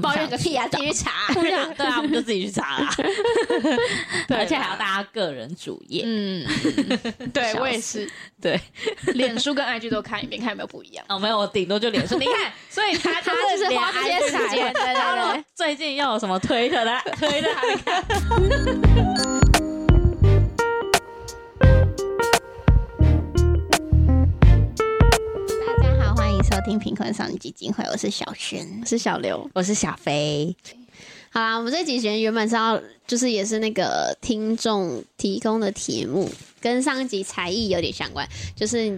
抱怨个屁啊，自己去查。对啊，对啊，我们就自己去查啦。对而且还要大家个人主页。嗯，对我也是，对，脸书跟 IG 都看一遍，看有没有不一样。哦，没有，我顶多就脸书。你看，所以他他就是连花这些时间对对对他最近又有什么推特的，推特还没看。听贫困少女基金会，我是小轩，我是小刘。我是小飞，好啦，我们这集其实原本是要，就是也是那个听众提供的题目，跟上一集才艺有点相关，就是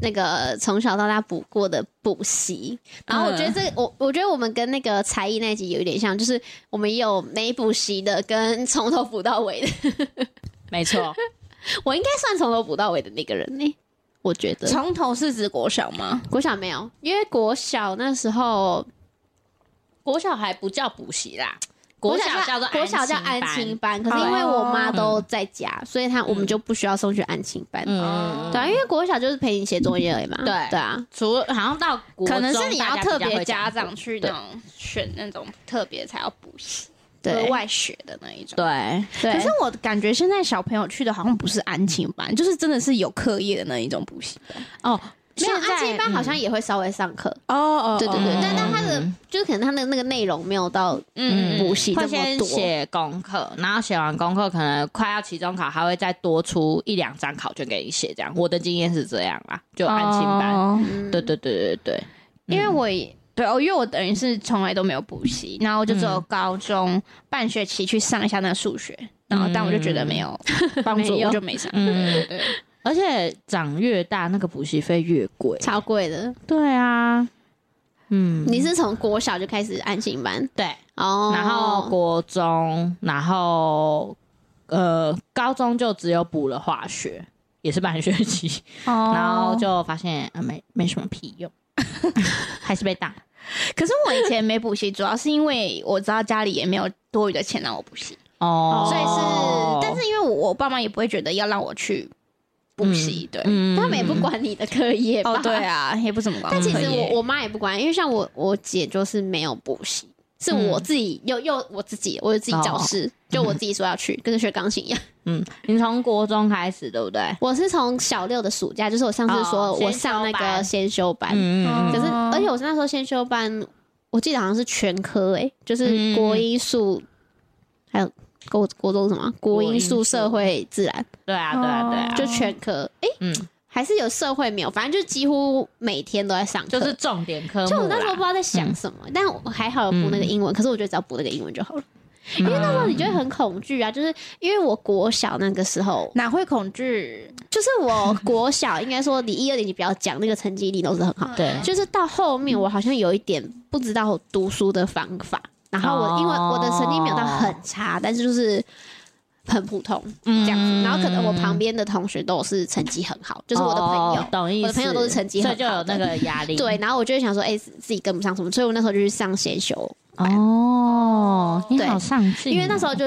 那个从小到大补过的补习。然后我觉得这个，我我觉得我们跟那个才艺那集有一点像，就是我们也有没补习的，跟从头补到尾的。没错，我应该算从头补到尾的那个人呢、我觉得。从头是指国小吗？国小没有，因为国小那时候国小还不叫补习啦，国小叫做国小叫安亲亲班，可是因为我妈都在家，所以她我们就不需要送去安亲班。嗯，对啊，因为国小就是陪你写作业而已嘛。对对啊，除了好像到国可能是你要特别家长去那种选那种特别才要补习、对额外学的那一种。对，对。可是我感觉现在小朋友去的好像不是安亲班，就是真的是有课业的那一种补习班。哦，没有安亲班好像也会稍微上课，哦哦对对对哦，但但他的就是可能他的那个内容没有到嗯补习这么多先多。写功课，然后写完功课，可能快要期中考，还会再多出一两张考卷给你写。这样，我的经验是这样啦，就安亲班。对对对对对，因为我也对哦，因为我等于是从来都没有补习，然后我就只有高中半学期去上一下那个数学，然后但我就觉得没有 帮助，我就没上。嗯。对对对，而且长越大，那个补习费越贵。超贵的。对啊，嗯，你是从国小就开始安心班？对，哦，然后国中，然后呃，高中就只有补了化学，也是半学期，哦。然后就发现呃没没什么屁用，还是被打。可是我以前没补习，主要是因为我知道家里也没有多余的钱让我补习，哦，所以是，但是因为我我爸妈也不会觉得要让我去补习，对。嗯他们也不管你的课业吧？哦，对啊，也不怎么管。但其实我我妈也不管，因为像我我姐就是没有补习，是我自己又又我自己，我有自己教室，就我自己说要去，跟学钢琴一样。嗯，你从国中开始对不对？我是从小六的暑假，就是我上次说哦我上那个先修班，嗯嗯可是哦而且我是那时候先修班，我记得好像是全科诶、就是嗯国英数，还有国国中什么？国英数、国英数。社会、自然，对啊对啊对啊，就全科。诶、嗯，还是有社会没有，反正就几乎每天都在上课，就是重点科目。就我那时候不知道在想什么，但我还好有补那个英文，可是我觉得只要补那个英文就好了。因为那时候你就会很恐惧啊，就是因为我国小那个时候，哪会恐惧？就是我国小应该说你一二年级不要讲那个成绩一定都是很好，对，就是到后面我好像有一点不知道读书的方法，然后我因为我的成绩没有到很差，但是就是很普通这样子，然后可能我旁边的同学都是成绩很好，就是我的朋友哦，懂意思。我的朋友都是成绩很好的以就有那个压力。对，然后我就会想说，哎、自自己跟不上什么，所以我那时候就去上先修哦，你对好上进哦，因为那时候就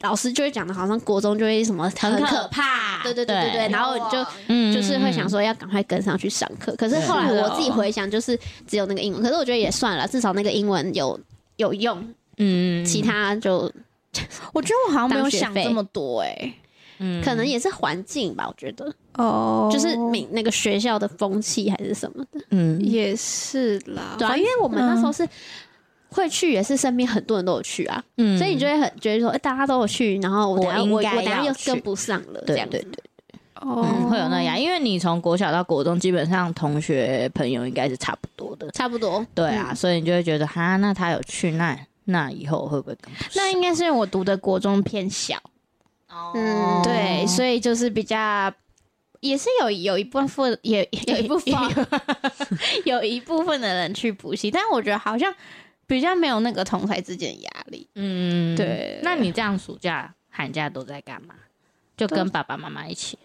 老师就会讲的，好像国中就会什么很很可可怕对对对对对，对。然后就嗯就是会想，说要赶快跟上去上课。可是后来我自己回想，就是只有那个英文，可是我觉得也算了，至少那个英文有有用，嗯，其他就 我觉得我好像没有想这么多哎。嗯。可能也是环境吧。我觉得。哦。就是每那个学校的风气还是什么的，嗯。也是啦，对啊，因为我们那时候是。会去也是身边很多人都有去啊，嗯。所以你就会很觉得说，哎、大家都有去，然后我等下我我我应该等下又要去。跟不上了，这样子。对对对，哦。嗯，会有那样，因为你从国小到国中，基本上同学朋友应该是差不多的，差不多。对啊，所以你就会觉得，哈，那他有去，那那以后会不会更不上？那应该是因为我读的国中偏小，嗯对，所以就是比较。也是有有一部分也有一部分有 有一部分的人去补习，但我觉得好像比较没有那个同才之间的压力。嗯，对那你这样暑假、寒假都在干嘛？就跟爸爸妈妈一起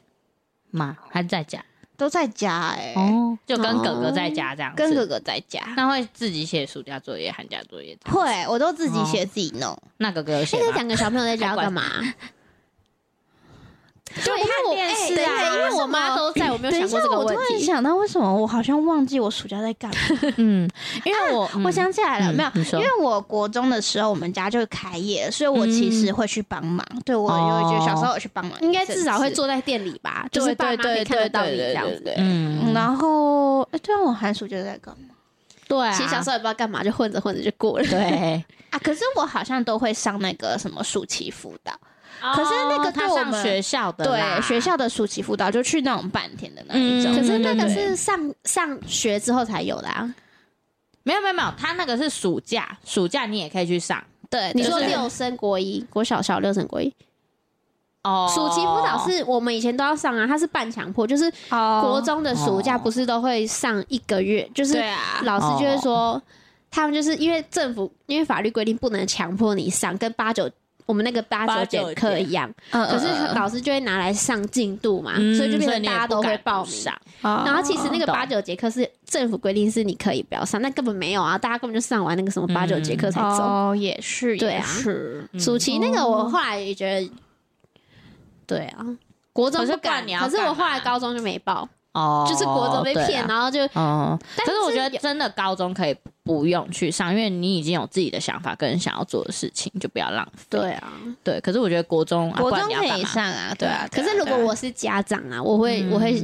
吗？还是在家？都在家哎、哦，就跟哥哥在家这样子。跟哥哥在家。那会自己写暑假作业、寒假作业。会，我都自己写自己弄。那哥哥有写？现在两个小朋友在家要干嘛？对，因为我看电视啊因为我妈都在，我没有想过这，个我突。然想到，为什么我好像忘记我暑假在干嘛？嗯，因为我、我想起来了，没有，因为我国中的时候，我们家就开业，所以我其实会去帮忙。对我有一句小时候有去帮忙应该至少会坐在店里吧，就是对爸妈可以对对看得到你这样子。对对对。嗯，然后，哎，对啊，我寒暑假在干嘛对啊，其实小时候也不知道干嘛，就混着混着就过了。对，啊？可是我好像都会上那个什么暑期辅导，可是那个对我们上学校的对，学校的暑期辅导就去那种半天的那一种。嗯可是那个是上上学之后才有的啊。没有没有没有，他那个是暑假，暑假你也可以去上。对，你说六升国一，国小小六升国一，哦。暑期辅导是我们以前都要上啊，他是半强迫，就是哦。国中的暑假哦不是都会上一个月，就是老师就会说，他们就是因为政府因为法律规定不能强迫你上，跟八九我们那个八八九九节节课一样，嗯可是老师就会拿来上进度嘛，嗯所以就变成大家都会报名。然后其实那个八九节课是政府规定是你可以不要上，那根本没有啊，大家根本就上完那个什么八九节课才走。哦，也是，也对啊是，暑期那个我后来也觉得，对啊，国中不敢，可是我后来高中就没报，哦，就是国中被骗，然后就哦，但可是我觉得真的高中可以不用去上，因为你已经有自己的想法跟想要做的事情，就不要浪费。对啊。对，可是我觉得国中，啊、国中可以上啊，对啊。可是如果我是家长啊，我会嗯我会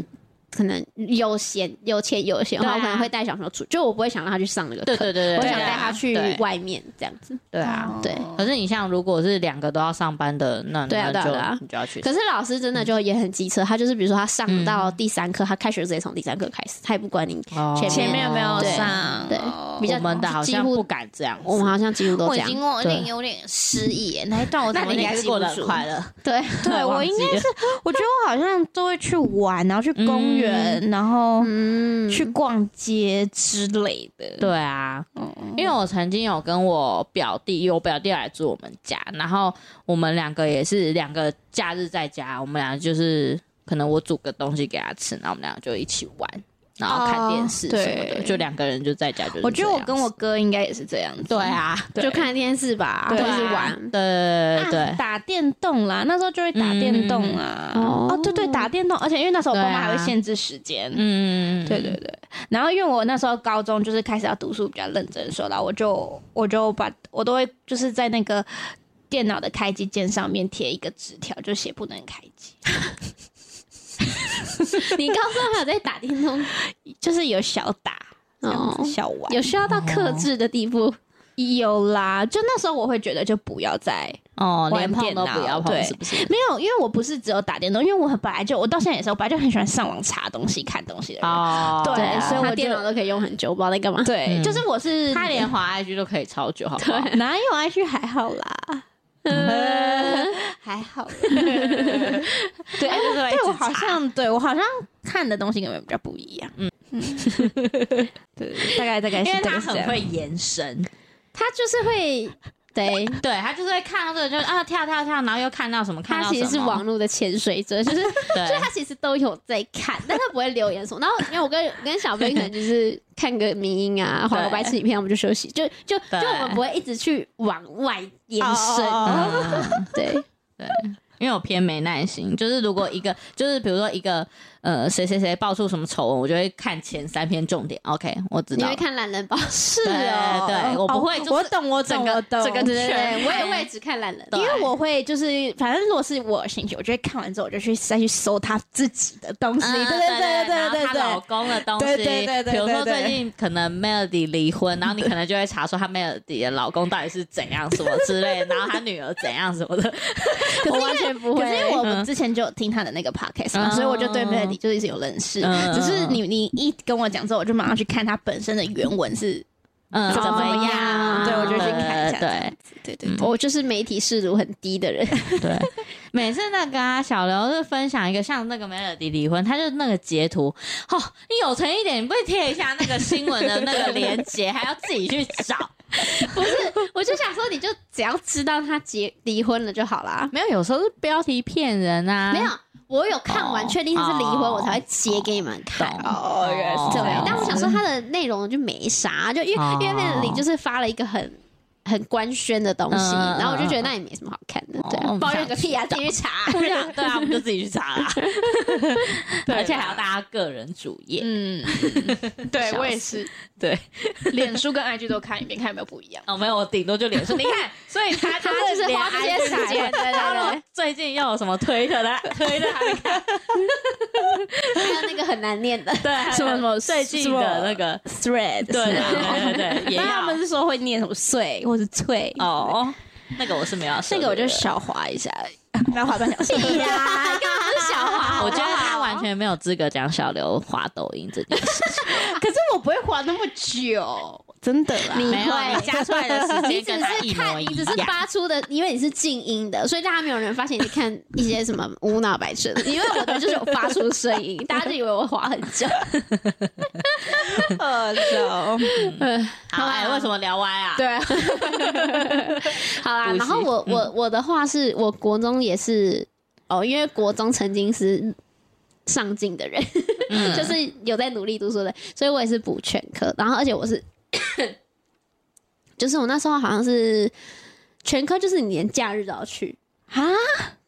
可能有闲有钱有闲我可能会带小朋友出，就我不会想让他去上那个课，对对对对，我想带他去外面这样子。对啊。对可是你像如果是两个都要上班的，那对啊就对啊对啊你就要去。可是老师真的就也很机车，他就是比如说他上到第三课，他开学直接从第三课开始，他也不管你。哦前前面有没有上？对哦比较我们的好几乎像不敢这样，我们好像几乎都这样我已经。有点有点失忆耶，那一段我怎么过得快乐。对，对我应该是，我觉得我好像都会去玩，然后去公园，然后嗯，去逛街之类的。对啊，嗯，因为我曾经有跟我表弟，我表弟来住我们家，然后我们两个也是两个假日在家，我们俩就是可能我煮个东西给他吃，然后我们俩就一起玩，然后看电视什么的，对就两个人就在家就。我觉得我跟我哥应该也是这样子。对啊，对就看电视吧，或对者是啊玩。对对对啊打电动啦，那时候就会打电动啊。嗯哦，对对，打电动，而且因为那时候我爸妈还会限制时间。嗯，对对对，然后因为我那时候高中就是开始要读书比较认真的时候，然后我就我就把我都会就是在那个电脑的开机键上面贴一个纸条，就写不能开机，你高中还有在打电动 就是有小打哦子，小玩，有需要到克制的地步？有啦。就那时候我会觉得就不要再哦，连碰都不要碰，是不是？没有，因为我不是只有打电动，因为我很本来就我到现在也是，我本来就很喜欢上网查东西、看东西的人。哦，对啊所以我电脑都可以用很久，不知道在干嘛。对，嗯就是我是他连滑 IG 都可以超久，好不好？哪有 IG 还好啦，还好。啦。对，对我好像对我好像看的东西跟你们比较不一样。嗯。嗯，对，大概大概是因为他很会延伸，他就是会，对。对他就是会看到这个就啊跳跳跳，然后又看到什么，看到他其实是网络的潜水者，就是 所以他其实都有在看，但他不会留言什么。然后因为我跟我 跟小飞可能就是看个迷音啊，或者白痴影片，我们就休息，就就就我们不会一直去往外延伸。对，对，因为我偏没耐心，就是如果一个就是比如说一个呃谁谁谁爆出什么丑闻，我就会看前三篇重点。OK，我知道你会。看懒人包？是对哦，对我不会就是我懂，我懂，整个我懂，整个对对对，我也会只看懒人。对因为我会就是，反正如果是我有兴趣，我就会看完之后，我就去再去搜他自己的东西。嗯对对对对对对她老公的东西，对对对对比如说对对最近可能 Melody 离婚，然后你可能就会查说她 Melody 的老公到底是怎样什么之类的，然后她女儿怎样什么的。我完全不会可是因为我们之前就有听他的那个 podcast 嘛，嗯所以我就对 Melody 就是一直有认识。嗯只是你你一跟我讲之后，我就马上去看它本身的原文是嗯，怎么样，样对我就去看。对对对对，我就是媒体视图很低的人。对，每次那个啊，小刘就分享一个像那个 Melody 离婚，他就那个截图，哦，你有诚一点，你不会贴一下那个新闻的那个链接，还要自己去找。不是我就想说，你就只要知道他结离婚了就好啦。没有，有时候是标题骗人啊。没有，我有看完，哦确定他是离婚，哦我才会截给你们看。哦原来是这对样，但我想说他的内容就没啥，就因为哦因为 Melody 就是发了一个很很官宣的东西，然后我就觉得那也没什么好看的，对啊、哦抱怨个屁啊，自己去查。对啊对啊，我们就自己去查 啦。而且还要大家个人主页，嗯，对我也是，对，脸书跟 IG 都看一遍，看有没有不一样。哦，没有，我顶多就脸书。你看，所以他他就是花这些时间，对对对，最近又有什么推特的推特还没看？还有那个很难念的，对，什么什么最近的那个，Thread，对对对他要们是说会念什么碎或是脆，哦，那个我是没有那个我就小滑一下，不要滑半小时。屁呀，干嘛是小滑？我觉得全没有资格讲小刘滑抖音这件事情。可是我不会滑那么久，真的啦。你没有，会你加出来的时你只间跟他一是看，模一你只是样。发出的，因为你是静音的，所以大家没有人发现你看一些什么无脑白痴的。因为我的就是有发出声音，大家就以为我滑很久。二九，嗯，好，哎，为什么聊歪啊？对，好啦。然后我我我的话是我国中也是哦，因为国中曾经是上进的人，嗯 就是有在努力读书的，所以我也是补全科。然后而且我是，就是我那时候好像是全科，就是你连假日都要去啊！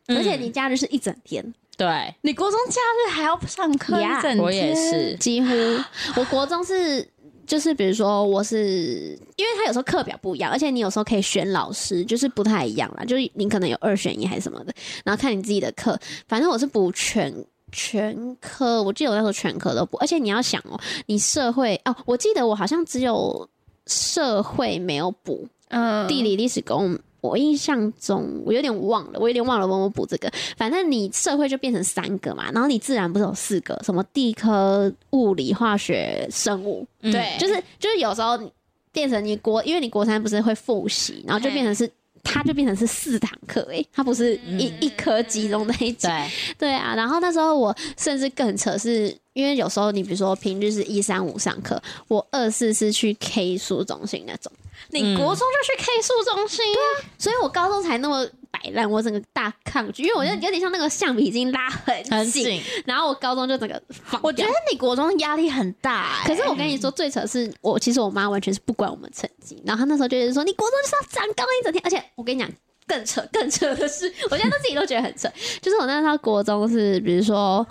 嗯而且你假日是一整天，对，你国中假日还要上课呀一整天我也是，几乎 我国中是。就是比如说，我是因为他有时候课表不一样，而且你有时候可以选老师，就是不太一样啦。就是你可能有二选一还是什么的，然后看你自己的课。反正我是补全全科，我记得我那时候全科都补，而且你要想哦，你社会哦，我记得我好像只有社会没有补，嗯地理、历史、公，我印象中我有点忘了，我有点忘了问我补这个。反正你社会就变成三个嘛，然后你自然不是有四个，什么地科、物理、化学、生物，嗯对就是就是有时候变成你国，因为你国三不是会复习，然后就变成是。它就变成是四堂课诶，它不是一、一科集中在一起。对，对啊，然后那时候我甚至更扯是，因为有时候你比如说平日是一三五上课，我二四是去 K 书中心那种，你国中就去 K 数中心，对啊所以我高中才那么摆烂，我整个大抗拒，因为我觉得有点像那个橡皮筋拉很紧，很紧，然后我高中就整个放我觉得你国中压力很大、欸。可是我跟你说，最扯是我其实我妈完全是不管我们成绩，然后她那时候就是说你国中就是要长高一整天，而且我跟你讲。更扯，更扯的是，我现在都自己都觉得很扯。就是我那时候国中是，比如说，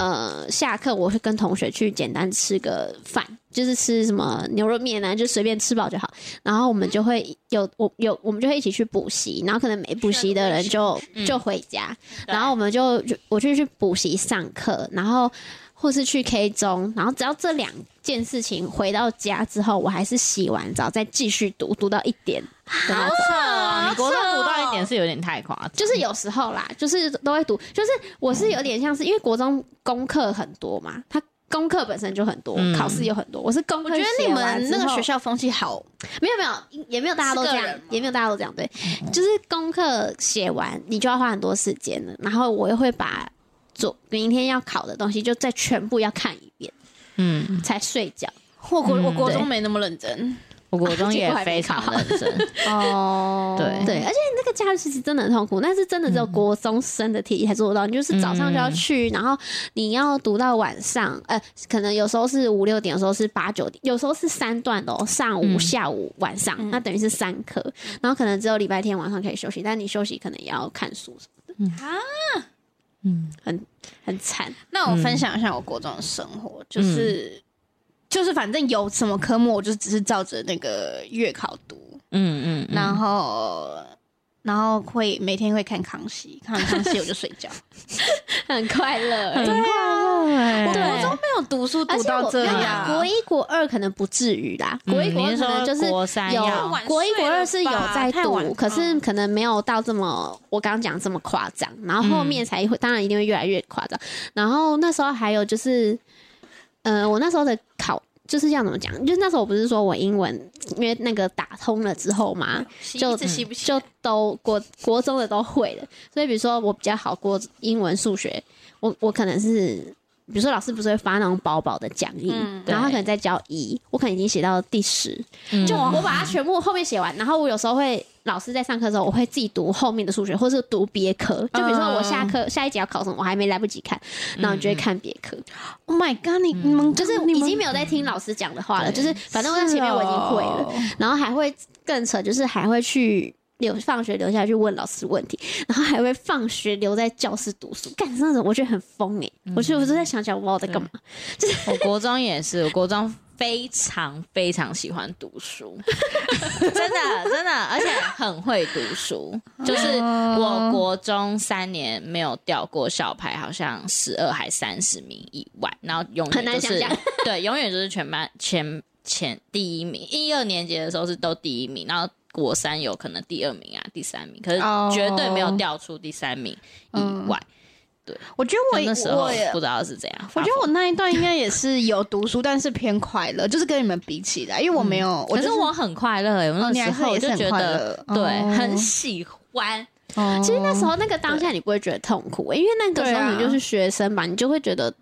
呃，下课我会跟同学去简单吃个饭，就是吃什么牛肉面啊，就随便吃饱就好。然后我们就会有我有我们就会一起去补习，然后可能没补习的人就就回家，然后我们就就我就去补习上课，然后或是去 K 中，然后只要这两件事情回到家之后，我还是洗完澡再继续读，读到一点的那种。扯哦！你国中读到一点是有点太夸张，就是有时候啦，就是都会读，就是我是有点像是因为国中功课很多嘛，他功课本身就很多，嗯考试有很多。我是功课我觉得你们那个学校风气好，没有没有，也没有大家都这样也没有大家都这样。对，就是功课写完，你就要花很多时间了，然后我又会把做明天要考的东西就再全部要看一遍嗯，才睡觉。我国我国中没那么认真 我国中也非常考。认真，哦。对。对，而且那个假日其实真的很痛苦，但是真的只有国中生的体力才做得到。你就是早上就要去，然后你要读到晚上，呃，可能有时候是五六点，有时候是八九点，有时候是三段的哦，上午、嗯。下午、晚上，那等于是三科，然后可能只有礼拜天晚上可以休息，但你休息可能也要看书什么的。啊，嗯，很惨。那我分享一下我国中的生活，就是、就是反正有什么科目，我就只是照着那个月考读，嗯嗯，嗯。然后然后会每天会看康熙，看完康熙我就睡觉。很快乐、欸，很快乐哎，我对国中没有读书读到这样，国一、国二可能不至于啦，嗯国一、国二可能就是国三有要。晚国一、国二是有在读，可是嗯。可能没有到这么我刚刚讲这么夸张，然后后面才会，当然一定会越来越夸张。然后那时候还有就是，呃，我那时候的考就是要怎么讲，就是那时候我不是说我英文因为那个打通了之后嘛，就就都国国中的都会了，所以比如说我比较好过英文、数学，我我可能是比如说老师不是会发那种薄薄的讲义，嗯然后他可能在教一，我可能已经写到第十，嗯就我把它全部后面写完，然后我有时候会老师在上课的时候，我会自己读后面的数学，或是读别科。就比如说我下课、下一节要考什么，我还没来不及看，然后你就会看别科，Oh my god！你你们就是已经没有在听老师讲的话了，就是反正我在前面我已经会了，哦然后还会更扯，就是还会去。留放学留下去问老师问题，然后还会放学留在教室读书，干那种我觉得很疯哎、我觉得我都在想想我在干嘛。就是我国中也是，我国中非常非常喜欢读书，真的真的，而且很会读书。就是我国中三年没有掉过校牌，好像十二还三十名以外，然后永很远就是对，永远就是全班前前第一名。一二年级的时候是都第一名，然后国三有可能第二名啊、第三名，可是哦。绝对没有掉出第三名以外。对。我觉得我就那时候也不知道是怎样。我觉得我那一段应该也是有读书，但是偏快乐，就是跟你们比起来，因为我没有，我可就是我很快乐哎、我哦你那时候我就觉快得乐对，哦。很喜欢。哦。其实那时候那个当下你不会觉得痛苦、欸，因为那个时候你就是学生嘛，你就会觉得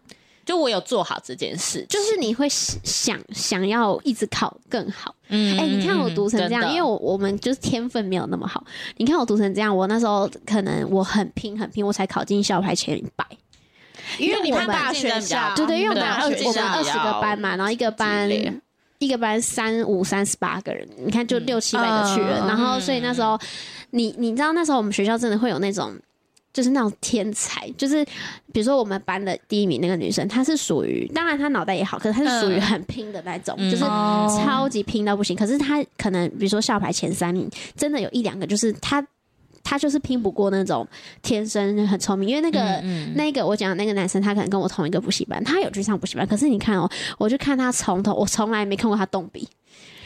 就我有做好这件事，就是你会想想要一直考更好。嗯哎、你看我读成这样，因为我我我们就是天分没有那么好。你看我读成这样，我那时候可能我很拼很拼，我才考进校排前一百。因为你我们们大学校，对对，因为我们我们二十个班嘛，然后一个班一个班三五三十八个人，你看就六七百个去了。嗯然后所以那时候你你知道那时候我们学校真的会有那种。就是那种天才，就是比如说我们班的第一名那个女生，她是属于，当然她脑袋也好，可是她是属于嗯很拼的那种，嗯就是哦超级拼到不行。可是她可能比如说校排前三名，真的有一两个就是她，她就是拼不过那种天生很聪明，因为那个、嗯那个我讲的那个男生，他可能跟我同一个补习班，他有去上补习班，可是你看哦，我就看他从头，我从来没看过他动笔。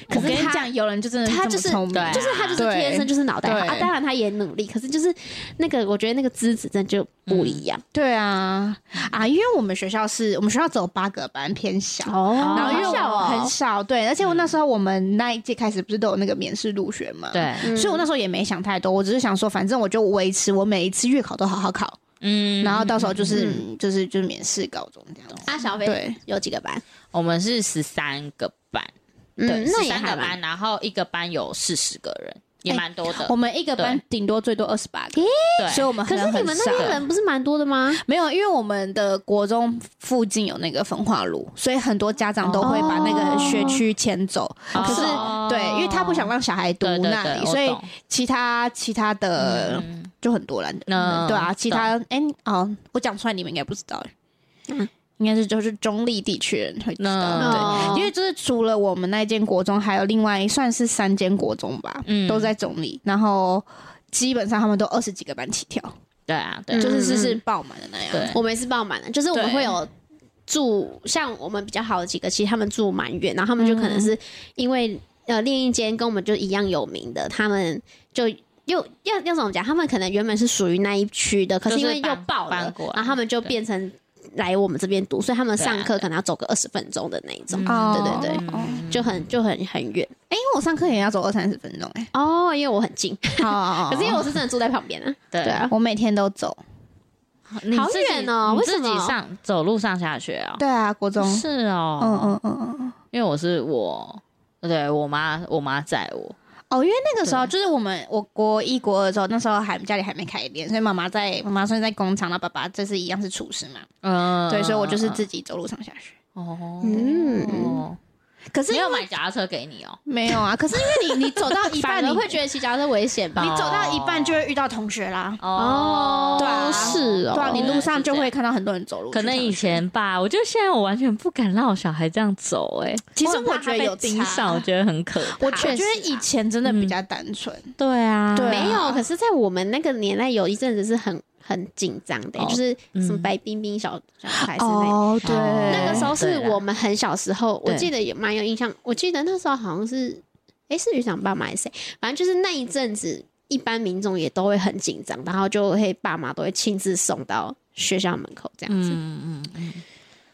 可是他跟你讲，有人就真的他就是就是他就是天生就是脑袋好啊，当然他也努力，可是就是那个我觉得那个资质真的就不一样对啊啊，因为我们学校是我们学校只有八个班，偏小。哦然后因为很少，对，而且我那时候我们那一届开始不是都有那个免试入学嘛，，对，嗯所以我那时候也没想太多，我只是想说，反正我就维持我每一次月考都好好考，嗯然后到时候就是就是就是免试高中这样子。啊，小飞对有几个班？我们是十三个班，嗯对，，那十也还蛮三个班，然后一个班有四十个人，也蛮多的我。们一个班顶多最多二十八个，对，所以我们可是你们那边人不是蛮多的吗？没有，因为我们的国中附近有那个焚化炉，所以很多家长都会把那个学区迁走。哦可是、哦对，因为他不想让小孩读那里，所以其他其他的嗯就很多了。嗯对啊，其他哎、哦，我讲出来你们应该不知道。嗯应该是就是中立地区人会知道，嗯对，哦。因为就是除了我们那间国中，还有另外算是三间国中吧，嗯。都在中立，然后基本上他们都二十几个班起跳，对啊，对啊，就是是嗯是爆满的那样。对。我们也是爆满的，就是我们会有住，像我们比较好的几个，其实他们住蛮远，然后他们就可能是因为、呃另一间跟我们就一样有名的，他们就。又要要怎么讲？他们可能原本是属于那一区的，可是因为又爆了然后他们就变成来我们这边读，所以他们上课可能要走个二十分钟的那一种，哦对对对，哦。就很就很很远。哎、因为我上课也要走二三十分钟哎、哦。因为我很近，哦。可是因为我是真的住在旁边啊，对。对啊，我每天都走。好远哦你自己上走路上下学啊？对啊，国中。是哦，嗯嗯嗯嗯。因为我是我，对我妈，我妈载我，哦，因为那个时候就是我们我国一国二的时候，那时候还家里还没开店，所以妈妈在妈妈算是在工厂，然后爸爸这是一样是厨师嘛，嗯，对，所以我就是自己走路上下学。哦，嗯可是没有买脚踏车给你哦，没有啊，可是因为你你走到一半，你会觉得骑脚踏车危险吧？你走到一半就会遇到同学啦。哦，对啊是哦，对啊，你路上就会看到很多人走路。可能以，前吧，我觉得现在我完全不敢让我小孩这样走、哎，其实我觉得有盯上，我觉得很可怕。我觉确实得以前真的比较单纯。对啊，对啊没有，可是，在我们那个年代，有一阵子是很很紧张的、哦就是什么嗯白冰冰小小孩是那个。哦，对，那个时候是我们很小时候，我对记得也蛮有印象。我记得那时候好像是，诶，是局长爸妈还是谁？反正就是那一阵子，一般民众也都会很紧张，然后就会爸妈都会亲自送到学校门口这样子。嗯嗯嗯，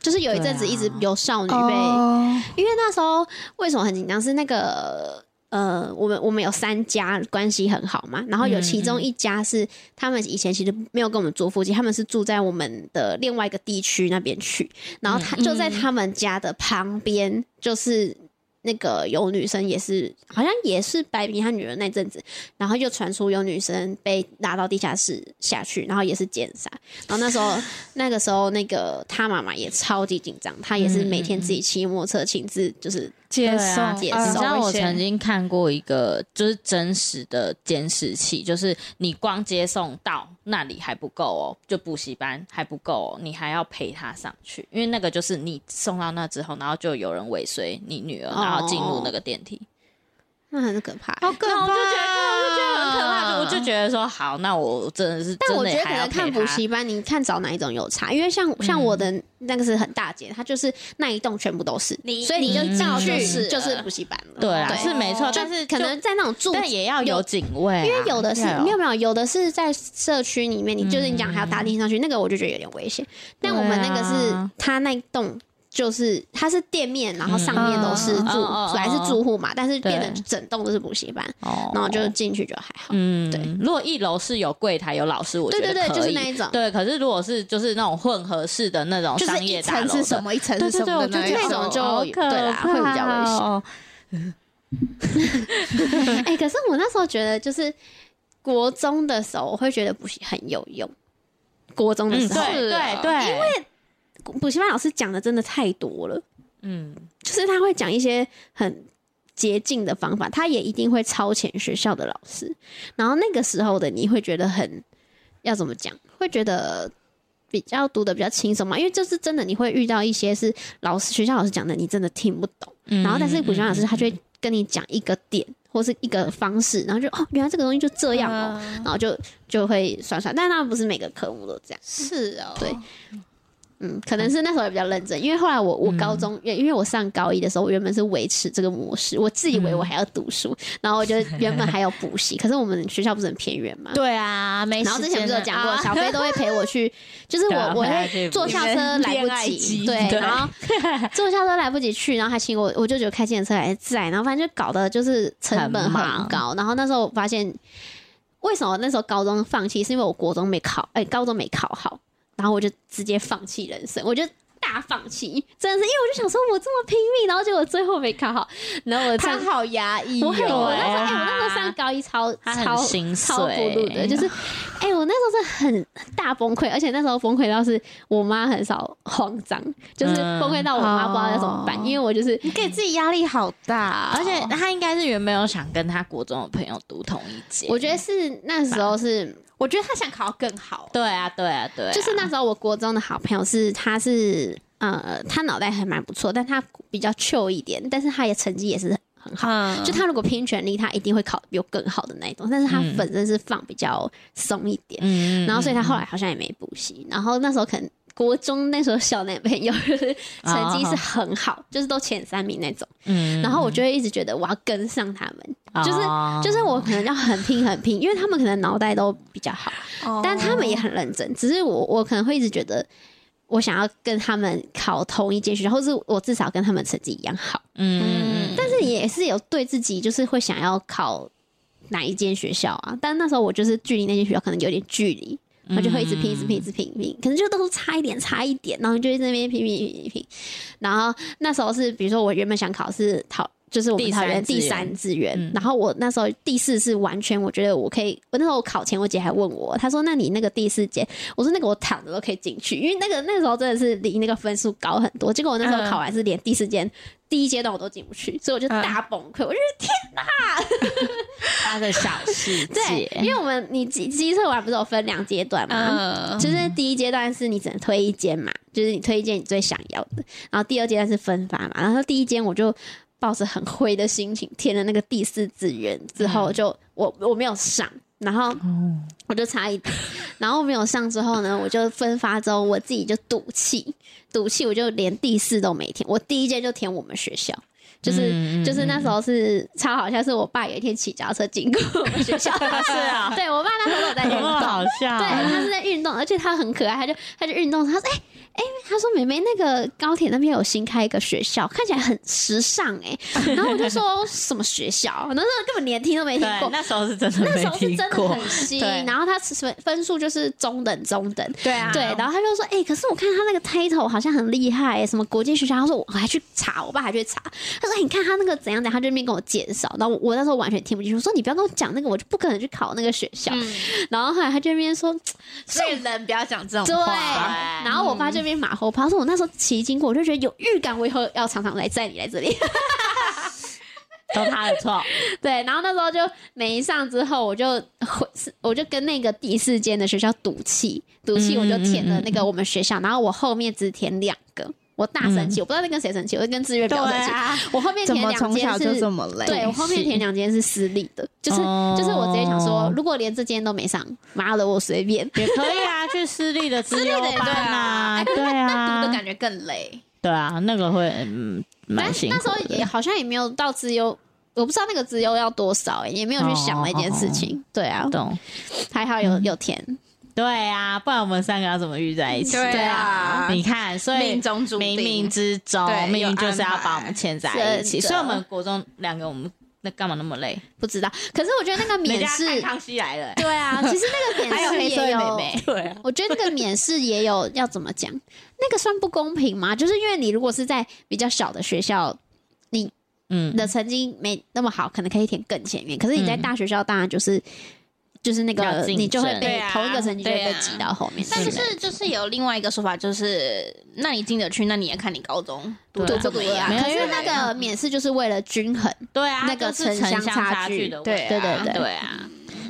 就是有一阵子一直有少女被，哦因为那时候为什么很紧张？是那个呃，我们我们有三家关系很好嘛，然后有其嗯。中一家是他们以前其实没有跟我们住附近，他们是住在我们的另外一个地区那边去，然后他就在他们家的旁边，就是那个有女生也是，好像也是白冰他女儿那阵子，然后就传出有女生被拉到地下室下去，然后也是奸杀，然后那时候 那个时候那个他妈妈也超级紧张，她也是每天自己骑摩托车亲自就是接对啊送，接送你知道我曾经看过一个就是真实的监视器，就是你光接送到那里还不够哦，就补习班还不够哦，你还要陪他上去，因为那个就是你送到那之后，然后就有人尾随你女儿，哦然后进入那个电梯。那很可怕。好可怕，我就觉得，我就觉得我就觉得说，好，那我真的是，但我觉得可能看补习班，你看找哪一种有差，因为像像我的那个是很大间，它就是那一栋全部都是，你所以你就你进去就是就是补习班了。对啊，对。是没错，就但是可能在那种住，但也要有警卫啊、因为有的是要没有没有，有的是在社区里面，你就是你讲还要搭电梯上去，那个我就觉得有点危险。但我们那个是对啊它那栋。就是它是店面，然后上面都是住，嗯嗯嗯嗯还是住户嘛，但是变对成整栋都是补习班，然后就进去就还好。嗯，对。如果一楼是有柜台有老师，我觉得对对对，就是那一种。对，可是如果是就是那种混合式的那种商业大楼，是什么，一层什对对对，我觉得么的那种就对啦会比较危险哎、可是我那时候觉得，就是国中的时候，我会觉得补习很有用。国中的，时候，对对对，因为补习班老师讲的真的太多了，嗯，就是他会讲一些很捷径的方法，他也一定会超前学校的老师。然后那个时候的你会觉得很要怎么讲？会觉得比较读的比较轻松嘛，因为就是真的你会遇到一些是老师学校老师讲的，你真的听不懂。嗯然后但是补习班老师他就会跟你讲一个点或是一个方式，然后就哦，原来这个东西就这样哦，然后就就会算算，但当然不是每个科目都这样。是哦，对嗯，可能是那时候也比较认真，因为后来我我高中，因、因为我上高一的时候，我原本是维持这个模式，我自以为我还要读书，然后我就原本还有补习，可是我们学校不是很偏远嘛。对啊，没然后之前不是有讲过，啊小飞都会陪我去，就是我我会坐校车来不及，对，然后坐校车来不及去，然后还请我，我就觉得开计程车来载，然后反正就搞得就是成本很高。然后那时候我发现，为什么那时候高中放弃，是因为我国中没考，哎、高中没考好，然后我就直接放弃人生，我就。大放弃，真的是因为我就想说，我这么拼命，然后结果最后没考好，然后我上他好压抑我我那时候，哎、我那时候上高一超超心超不碎录的，就是，哎、我那时候真的很很大崩溃，而且那时候崩溃到是我妈很少慌张，就是嗯崩溃到我妈不知道要怎么办，哦因为我就是你给自己压力好大哦，而且他应该是原本有想跟他国中的朋友读同一届，我觉得是那时候是，我觉得他想考更好，对啊对啊对啊，就是那时候我国中的好朋友是，他是呃，他脑袋还蛮不错，但他比较 chill 一点，但是他也成绩也是很好。嗯。就他如果拼全力，他一定会考比我更好的那一种，但是他嗯。本身是放比较松一点，然后所以他后来好像也没补习，然后那时候可能国中那时候小男朋友成绩是很好，就是都前三名那种，嗯然后我就会一直觉得我要跟上他们，就是哦就是我可能要很拼很拼，因为他们可能脑袋都比较好，哦但他们也很认真，只是我我可能会一直觉得。我想要跟他们考同一间学校，或是我至少跟他们成绩一样好。嗯，但是也是有对自己就是会想要考哪一间学校啊？但那时候我就是距离那间学校可能有点距离，我就会一直拼，一直拼，一直拼拼，可能就都是差一点，差一点，然后就在那边拼拼拼拼拼。然后那时候是，比如说我原本想考是桃，就是我们第桃园第三志愿然后我那时候第四是完全我觉得我可以，我那时候考前我姐还问我，她说那你那个第四间，我说那个我躺着都可以进去，因为那个那个时候真的是离那个分数高很多，结果我那时候嗯考完是连第四间。第一阶段我都进不去，所以我就大崩溃。我就他的 小世 对，，因为我们你机机测完不是有分两阶段吗？嗯，就是第一阶段是你只能推一间嘛，就是你推一间你最想要的，然后第二阶段是分发嘛，然后第一间我就抱着很灰的心情填了那个第四志愿，之后就、我我没有上，然后我就差一点，然后没有上之后呢，我就分发之后我自己就赌气，赌气我就连第四都没填，我第一届就填我们学校。就是、就是那时候是超好笑，是我爸有一天骑脚踏车经过我们学校，是啊 对我爸那时候在运有没有好动。笑？对，他是在运动，而且他很可爱，他就他就运动，他说：“哎、哎、他说妹妹那个高铁那边有新开一个学校，看起来很时尚哎、然后我就说什么学校？那时候根本连听都没听，过，那时候是真的那时候是真的。很新，然后他分分数就是中等中等，对啊。对，然后他就说，哎、可是我看他那个 title 好像很厉害、什么国际学校，他说我还去查，我爸还去查，他说、哎你看他那个怎样怎样，他就那边跟我介绍，然后我我那时候完全听不进去，我说你不要跟我讲那个，我就不可能去考那个学校，然后后来他就那边说，所以人不要讲这种对，然后我爸这边马后炮，说我那时候骑经过，我就觉得有预感，我以后要常常来载你来这里。都他的错。对，然后那时候就没上之后，我就回，我就跟那个第四间的学校赌气，赌气我就填了那个我们学校，然后我后面只填两个，我大生气，我不知道在跟谁生气，我在跟志愿表生气。啊，我后面填两间是，这么累？对我后面填两间是私立的，就是、哦就是我直接想说，如果连这间都没上，妈的我随便。也可以啊，去私立的资优班啊，对读啊的，感觉更累。对啊，那个会嗯蛮辛苦那时候也。好像也没有到资优。我不知道那个资优要多少、欸，也没有去想那件事情。对啊，懂，还好有有填。对啊，不然我们三个要怎么遇在一起？对啊。你看，所以命中注定。冥冥之中，对命运就是要把我们牵在一起。所以我们国中两个，我们那干嘛那么累？不知道，可是我觉得那个免试，康熙来了、欸，对啊，其实那个免试 也有，对啊，我觉得那个免试也有要怎么讲，那个算不公平吗？就是因为你如果是在比较小的学校，你嗯，的成绩没那么好，可能可以填更前面，可是你在嗯。大学校，当然就是。就是那个，你就会被同一个成绩就会被挤到后面去。但是就是有另外一个说法，就是那你进得去，那你也看你高中读的怎么样？可是那个免试就是为了均衡，对啊，那个城乡差距。的对对对对。对啊，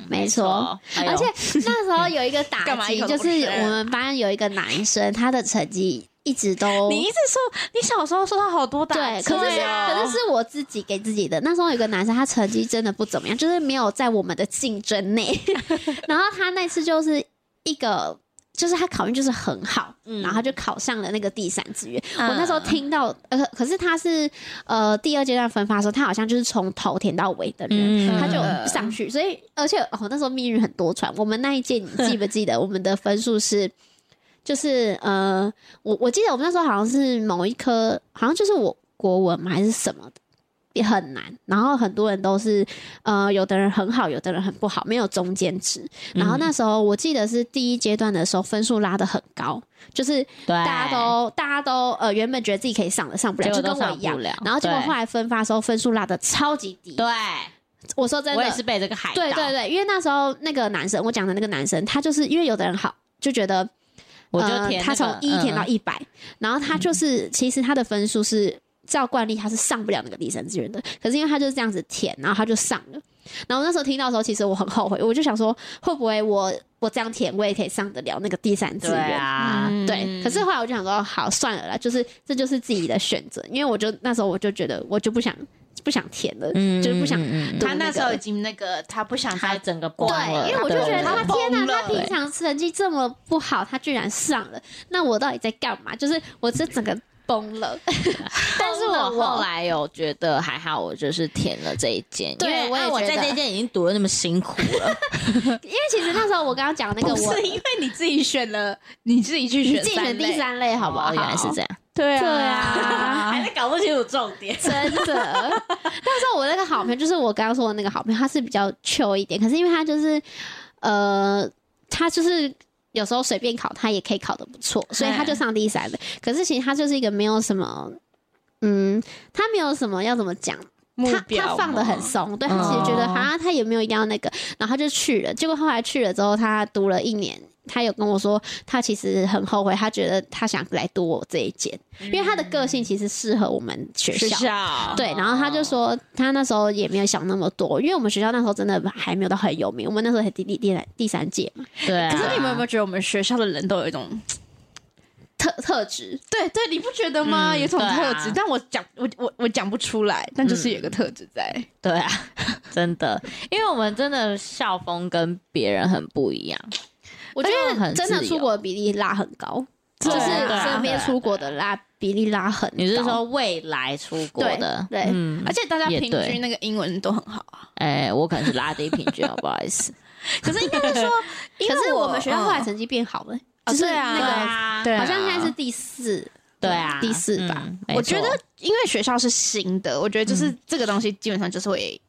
没错。哎而且那时候有一个打击，就是我们班有一个男生，他的成绩一直都你一直说你小时候受到好多打对，可是可是是我自己给自己的。那时候有个男生，他成绩真的不怎么样，就是没有在我们的竞争内。然后他那次就是一个。就是他考运就是很好，嗯然后他就考上了那个第三志愿。嗯我那时候听到，呃，可是他是呃第二阶段分发的时候，他好像就是从头填到尾的人，嗯他就上去。所以，而且哦，那时候命运很多舛。我们那一届，你记不记得 我们的分数是？就是呃，我我记得我们那时候好像是某一科，好像就是我国文嘛还是什么的，也很难。然后很多人都是呃，有的人很好，有的人很不好，没有中间值。然后那时候我记得是第一阶段的时候，分数拉的很高，就是，大家都大家都呃原本觉得自己可以上的上不了，就跟我一样了。然后结果后来分发的时候，分数拉的超级低。对，我说真的，我也是被这个海盗，对对对，因为那时候那个男生，我讲的那个男生，他就是因为有的人好，就觉得我就填他从一填到嗯一百、然后他就是、其实他的分数是照惯例他是上不了那个第三志愿的，可是因为他就是这样子填，然后他就上了。然后那时候听到的时候，其实我很后悔，我就想说，会不会我我这样填，我也可以上得了那个第三志对愿？啊，嗯对，可是后来我就想说，好算了啦，就是这就是自己的选择，因为我就那时候我就觉得我就不想不想填了，嗯就是不想他那时候已经那个，他不想再整个崩了，对，因为我就觉得他天哪，他平常成绩这么不好，他居然上了，那我到底在干嘛？就是我这整个崩了。但是我我后来有觉得还好，我就是填了这一件，对因为啊我我也觉得在这一间已经读的那么辛苦了，因为其实那时候我刚刚讲那个我不是因为你自己选了，你自己去你选自己选第三类，好不好？哦原来是这样，对啊，对啊还是搞不清楚重点。真的，但是我那个好朋友，就是我刚刚说的那个好朋友，他是比较 chill 一点，可是因为他就是呃，他就是有时候随便考，他也可以考的不错，所以他就上第三的。可是其实他就是一个没有什么，嗯，他没有什么要怎么讲。他他放的很松，对他其实觉得哦好像他也没有一定要那个，然后他就去了。结果后来去了之后，他读了一年，他有跟我说，他其实很后悔，他觉得他想来读我这一间，因为他的个性其实适合我们学学校。校对，然后他就说他那时候也没有想那么多，因为我们学校那时候真的还没有到很有名，我们那时候才第第第三第三届嘛，对啊，可是你们有没有觉得我们学校的人都有一种，特特质。对对，你不觉得吗？嗯有一种特质，但我讲我我我讲不出来，但就是有个特质在。对啊，真的，因为我们真的校风跟别人很不一样。我觉得真的出国的比例拉很高，就是身边出国的拉比例拉很高。你是说未来出国的？对而，且大家平均那个英文都很好啊。哎，我可能是拉低平均，不好意思。可是应该是说，可是我们学校后来嗯成绩变好了，哦就是那个好像现在是第四，对啊，第四吧。嗯我觉得，因为学校是新的，我觉得就是这个东西基本上就是会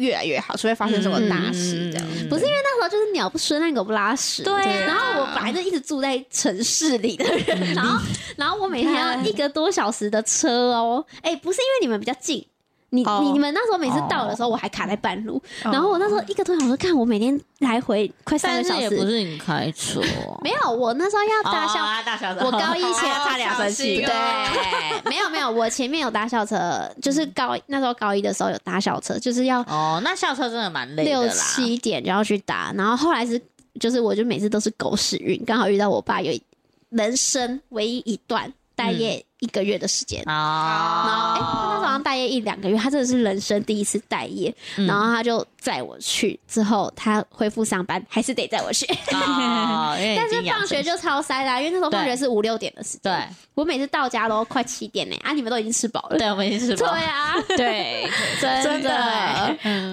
越来越好，除非发生什么大事这样。嗯不是因为那时候就是鸟不生蛋狗不拉屎，对啊然后我本来就一直住在城市里的人，然后然后我每天要一个多小时的车哦，哎，不是因为你们比较近。你哦。你你们那时候每次到的时候，我还卡在半路，哦。然后我那时候一个多小时，看我每天来回快三个小时，也不是你开车，没有，我那时候要搭校哦大校 我高一前哦差点生气，小心对，没有没有，我前面有搭校车，就是高那时候高一的时候有搭校车，就是要哦，那校车真的蛮累的六啦。七点就要去搭，然后后来是就是我就每次都是狗屎运，刚好遇到我爸有一人生唯一一段待业一个月的时间。然后，哎、他那时候好像待业一两个月，他真的是人生第一次待业。嗯然后他就载我去，之后他恢复上班，还是得载我去。但是放学就超塞啦、因为那时候放学是五六点的时间。对我每次到家都快七点呢、啊，你们都已经吃饱了。对，我们已经吃饱对啊，对，真真的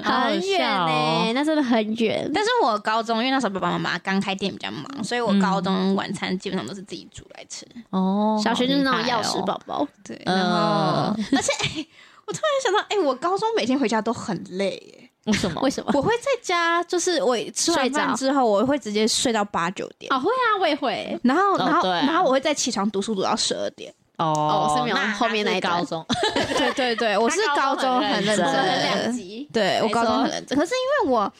很远笑呢、哦那真的很远。但是我高中因为那时候爸爸妈妈刚开店比较忙，所以我高中晚餐基本上都是自己煮来吃。哦，小学就是那种钥匙宝宝，对，然后、嗯而且、哎我突然想到，哎、我高中每天回家都很累耶。为什么？为什么？我会在家，就是我吃完饭之后，我会直接睡到八九点，哦，会啊，我也会。然后，哦然后，对啊然后我会再起床读书读到十二点。哦我是没有那后面那一高中，对对对，我是高中很认真两，极。对我高中很认真。可是因为我，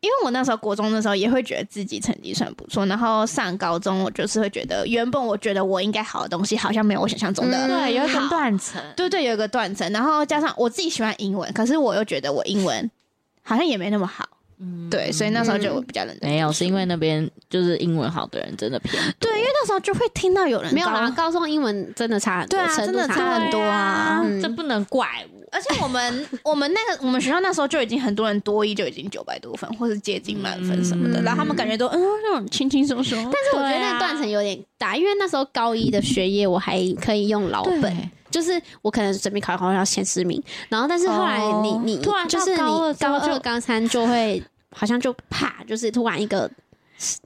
因为我那时候国中的时候也会觉得自己成绩算不错，然后上高中我就是会觉得，原本我觉得我应该好的东西，好像没有我想象中的。嗯对，有一个断层，对对，有一个断层，然后加上我自己喜欢英文，可是我又觉得我英文好像也没那么好，嗯。对，所以那时候就比较认真。没有，是因为那边就是英文好的人真的偏多。对，因为那时候就会听到有人没有啦，高中英文真的差很多，真的差差很多啊嗯。这不能怪我。而且我们我们那个我们学校那时候就已经很多人多一就已经九百多分，或是接近满分什么的，嗯然后他们感觉都嗯那种轻轻松松。但是我觉得那个断层有点大，因为那时候高一的学业我还可以用老本对，就是我可能准备考考要前十名，然后但是后来哦你、你突然到就是你高二之后高二高三就会好像就怕，就是突然一个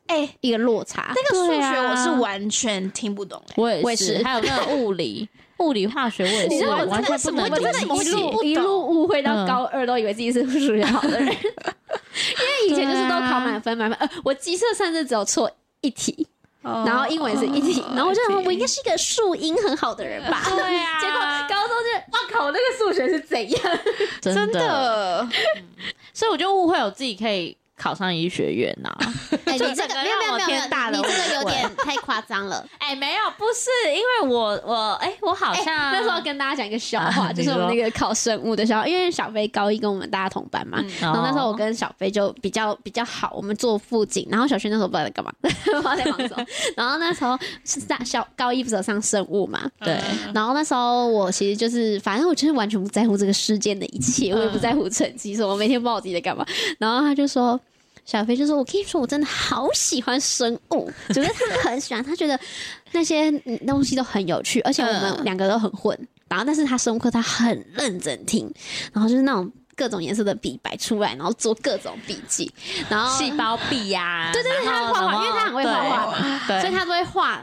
哎、一个落差。那个数对啊学我是完全听不懂、哎我也我也是还有那个物理、物理、化学，我也是你知道我完全不能我真的理解。一路一路误会到嗯。高二，都以为自己是数学好的人，因为以前就是都考满分满分，呃，我机测甚至只有错一题，然后英文是一题，然后我就想说我应该是一个数英很好的人吧，对啊。结果高中就哇靠，那个数学是怎样？真真的，所以我就误会我自己可以考上医学院呐、哎，就你这个没有没有没有你这个有点太夸张了。哎、没有，不是，因为我我哎、我好哎，像、那时候跟大家讲一个笑啊话，就是我们那个考生物的笑话，因为小飞高一跟我们大家同班嘛，然后那时候我跟小飞就比较比较好，我们坐附近，然后小轩那时候不知道在干嘛，不知道在忙什么。然后那时候是上小高一不是有上生物嘛，对，然后那时候我其实就是，反正我就是完全不在乎这个世间的一切，我也不在乎成绩什么，我每天不知道我自己在干嘛。然后他就说。小飞就说：“我跟你说，我真的好喜欢生物，就是他很喜欢，他觉得那些嗯东西都很有趣，而且我们嗯。两个都很混。然后，但是他生物课他很认真听，然后就是那种各种颜色的笔摆出来，然后做各种笔记，然后细胞壁呀、对对对，他会画画，因为他很会画画。嘛，所以他都会画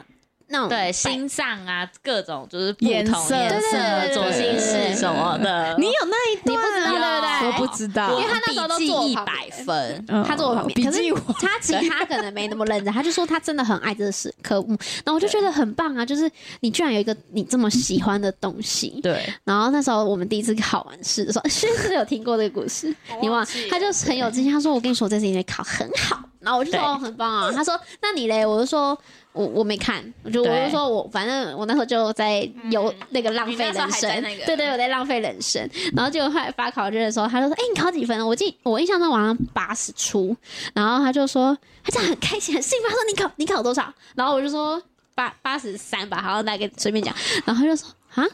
那种对心脏啊，各种就是不颜色同颜对对对对左心室什么的，你有那一段，你不知道对不对我不知道，因为他那时候都笔记一百分，嗯他坐我旁边，可是笔记他其他可能没那么认真，他就说他真的很爱这个事科目，然后我就觉得很棒啊，就是你居然有一个你这么喜欢的东西。对，然后那时候我们第一次考完试的时候，是不是有听过这个故事？你忘？他就很有自信，他说：“我跟你说，这次你会考很好。”然后我就说：“哦，很棒啊。”他说：“那你嘞？”我就说：“我我没看，我就我就说我反正我那时候就在有那个浪费人生对对，我在浪费人生。然后结果后来发考卷的时候，他就说：“哎、你考几分？”我记我印象中好像八十出，然后他就说他这样很开心很兴奋，他说：“你考你考多少？”然后我就说八八十三吧，好像大概随便讲，然后他就说：“啊。”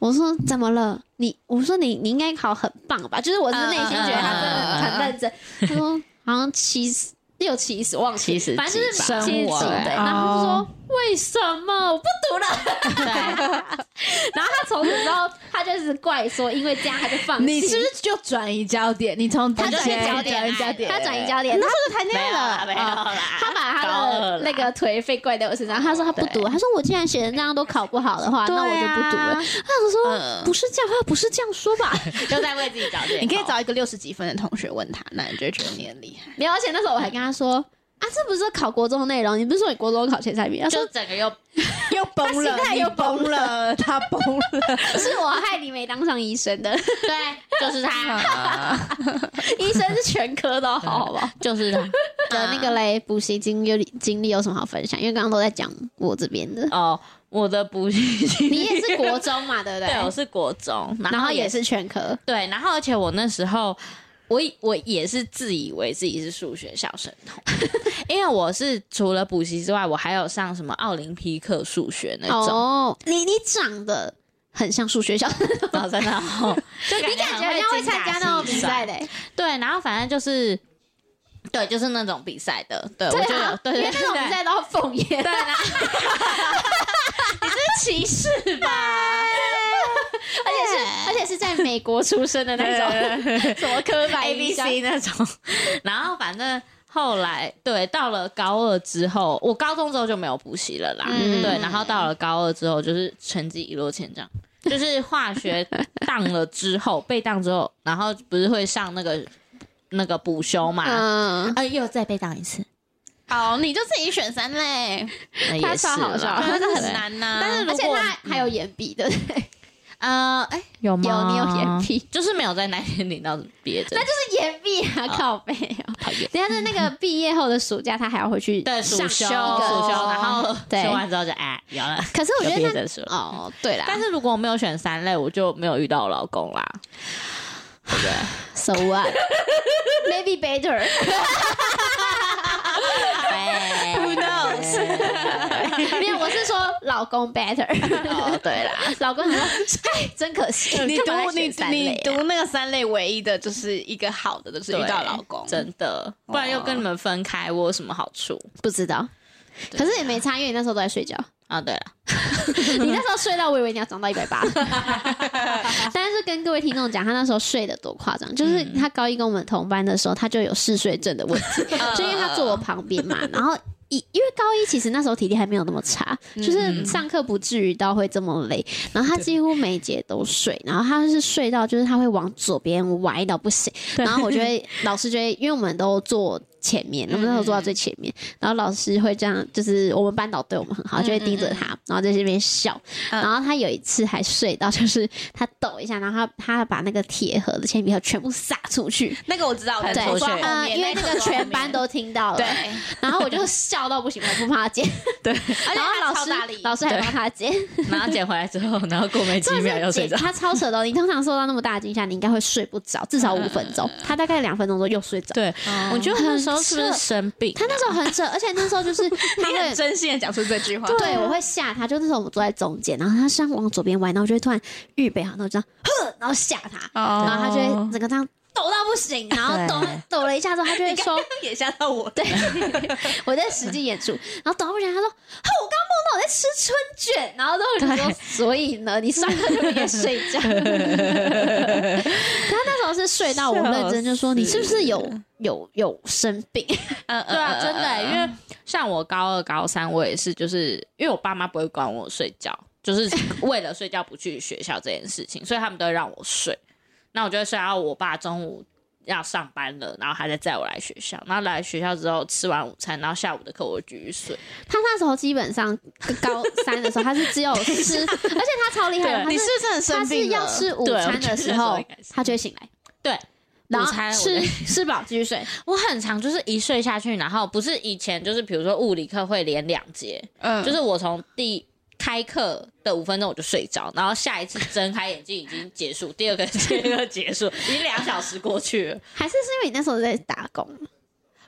我说怎么了？你我说你你应该考很棒吧？就是我是内心觉得他真的很认真。他说好像七十，因六七十，忘七十反正就是七十对。然后就说哦为什么我不读了？对，然后他从此之后，他就是怪说，因为这样他就放弃。你是不是就转移焦点？你从他转移焦点焦点，他转移焦点，他那时候就谈恋爱了？没有啊啦，他把他的那个颓废怪在我身上。他说他不读，他说我既然写成这样都考不好的话，那我就不读了。他想说嗯不是这样，他不是这样说吧？又在为自己找点。你可以找一个六十几分的同学问他，那你就会觉得你很厉害。没有，而且那时候我还跟他说。啊，这不是考国中的内容？你不是说你国中考前三名？他说就整个又 又崩了，他心态又崩了，他崩了。是我害你没当上医生的，对，就是他，医生是全科都好，好不好？就是他。的那个嘞，补习经历经历有什么好分享？因为刚刚都在讲我这边的，哦，我的补习经你也是国中嘛，对不对？对，我是国中，然后也也是全科，对，然后而且我那时候。我以我也是自以为自己是数学小神童，因为我是除了补习之外，我还有上什么奥林匹克数学那种，哦，你你长得很像数学小，然后真的哦，就你感觉好像会参加那种比赛的、欸，对，然后反正就是，对，就是那种比赛的，对我就有，对，对对因为那种比赛都要奉爷，对啦，你是歧视吧？而且是而且是在美国出生的那种，什么刻板 A 印 B 象。C 那种，然后反正后来对到了高二之后，我高中之后就没有补习了啦，嗯。对，然后到了高二之后，就是成绩一落千丈，就是化学当了之后被当之后，然后不是会上那个那个补修嘛，嗯，啊，又再被当一次，哦，你就自己选三类，也是超好笑。啦那对很难呐。但是如果他还有延毕的，呃，哎，有吗？有你有延毕 就是没有在那天领到毕业证，那就是延毕啊，靠背哦。讨厌。等一下是那个毕业后的暑假，他还要回去对，上暑修，暑一个修，然后对修完之后就哎，有了。可是我觉得哦，对啦，但是如果我没有选三类，我就没有遇到我老公啦，对不对？so what maybe better，Who knows？没有，我是说老公 better，哦，对啦，老公很说，哎，真可惜，你读你你啊读那个三类，唯一的就是一个好的，就是遇到老公。真的，不然又跟你们分开，我有什么好处不知道，可是也没差，因为你那时候都在睡觉。啊？对了，你那时候睡到，我以为你要长到一百八。但是跟各位听众讲，他那时候睡得多夸张，就是他高一跟我们同班的时候，他就有嗜睡症的问题，就因为他坐我旁边嘛，然后。一因为高一其实那时候体力还没有那么差，就是上课不至于到会这么累，然后他几乎每节都睡，然后他是睡到就是他会往左边歪到不行，然后我就会老师就会因为我们都坐前面，我们那时候坐到最前面，然后老师会这样，就是我们班导对我们很好，就会盯着他，然后在这边笑。嗯。然后他有一次还睡到，就是他抖一下，然后他他把那个铁盒的铅笔盒全部撒出去。那个我知道，我坐在出去后面，呃因为那个全班都听到了，对，然后我就笑到不行，我不怕他捡，对，而然后他老师老师还帮他捡，然后捡回来之后，然后过没几秒 又睡着。他超扯的哦，你通常受到那么大的惊吓，你应该会睡不着，至少五分钟，他大概两分钟之后又睡着。对，我觉得很时候是不是生病啊？他那时候很扯，而且那时候就是 他很真心的讲出这句话，对，我会吓他。就那时候我们坐在中间，然后他像往左边歪，然后我就会突然预备好，然后这样，呵，然后吓他，哦。然后他就会整个这样抖到不行，然后抖抖了一下之后，他就会说，也吓到我，对，我在实际演出，然后抖到不行，他说，哦，我刚梦到我在吃春卷，然后都会说，所以呢，你上课就别睡觉。是睡到我认真就说，你是不是有有有生病？嗯，对啊，真的，因为像我高二、高三，我也是，就是因为我爸妈不会管我睡觉，就是为了睡觉不去学校这件事情，所以他们都会让我睡。那我就会睡到我爸中午要上班了，然后还在载我来学校。然后来学校之后吃完午餐，然后下午的课我就继续睡。他那时候基本上高三的时候，他是只有吃，而且他超厉害的，他你是不是真的他是生病了？要吃午餐的时候他就会醒来，对，然后午餐吃吃饱继续睡。我很常就是一睡下去，然后不是以前就是比如说物理课会连两节，嗯就是我从第开课的五分钟我就睡着，然后下一次睁开眼睛已经结束，第二个 第二个结束，已经两小时过去了，还是是因为你那时候在打工，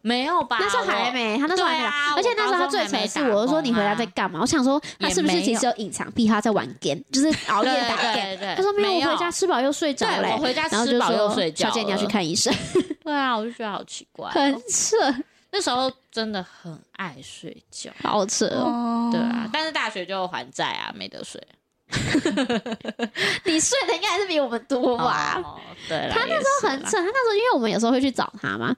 没有吧？那时候还没，他那时候还没而且那时候他最扯的是，我就说你回来在干嘛？我想说他是不是其实有隐藏癖，他在玩 game，就是熬夜打 game。他说没有，没我回家吃饱又睡着嘞。对我回家吃饱又睡觉小姐你要去看医生，对啊，我就觉得好奇怪哦、很扯。那时候真的很爱睡觉。好扯哦！哦对啊，但是大学就还债啊，没得睡。你睡的应该还是比我们多吧？哦，对，他那时候很扯，他那时候因为我们有时候会去找他嘛，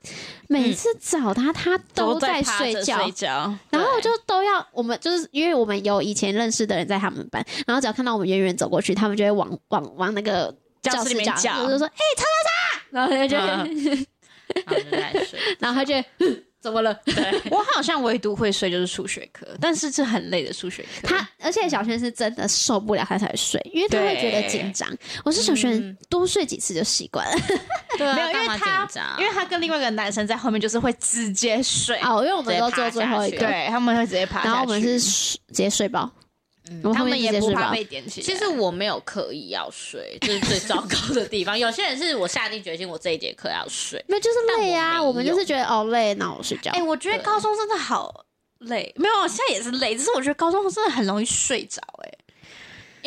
每次找他他都在睡觉，睡觉，然后就都要我们就是因为我们有以前认识的人在他们班，然后只要看到我们远远走过去，他们就会往往往那个教教室里面叫。我就说哎查查查，然后他就嗯。然后就在睡。然后他就嗯怎么了？我好像唯独会睡就是数学课，但是是很累的数学课。他而且小轩是真的受不了，他才睡，因为他会觉得紧张。我是小轩嗯，多睡几次就习惯了。没有，因为他？因为他跟另外一个男生在后面就是会直接睡，哦，因为我们都坐最后一个，对他们会直接爬，然后我们是直接睡饱，他们也不怕。被点起。其实我没有刻意要睡，这是最糟糕的地方。有些人是我下定决心，我这一节课要睡。没有就是累啊，我我们就是觉得哦累，那我睡觉。哎、我觉得高中真的好累，没有，现在也是累，只是我觉得高中真的很容易睡着、哎，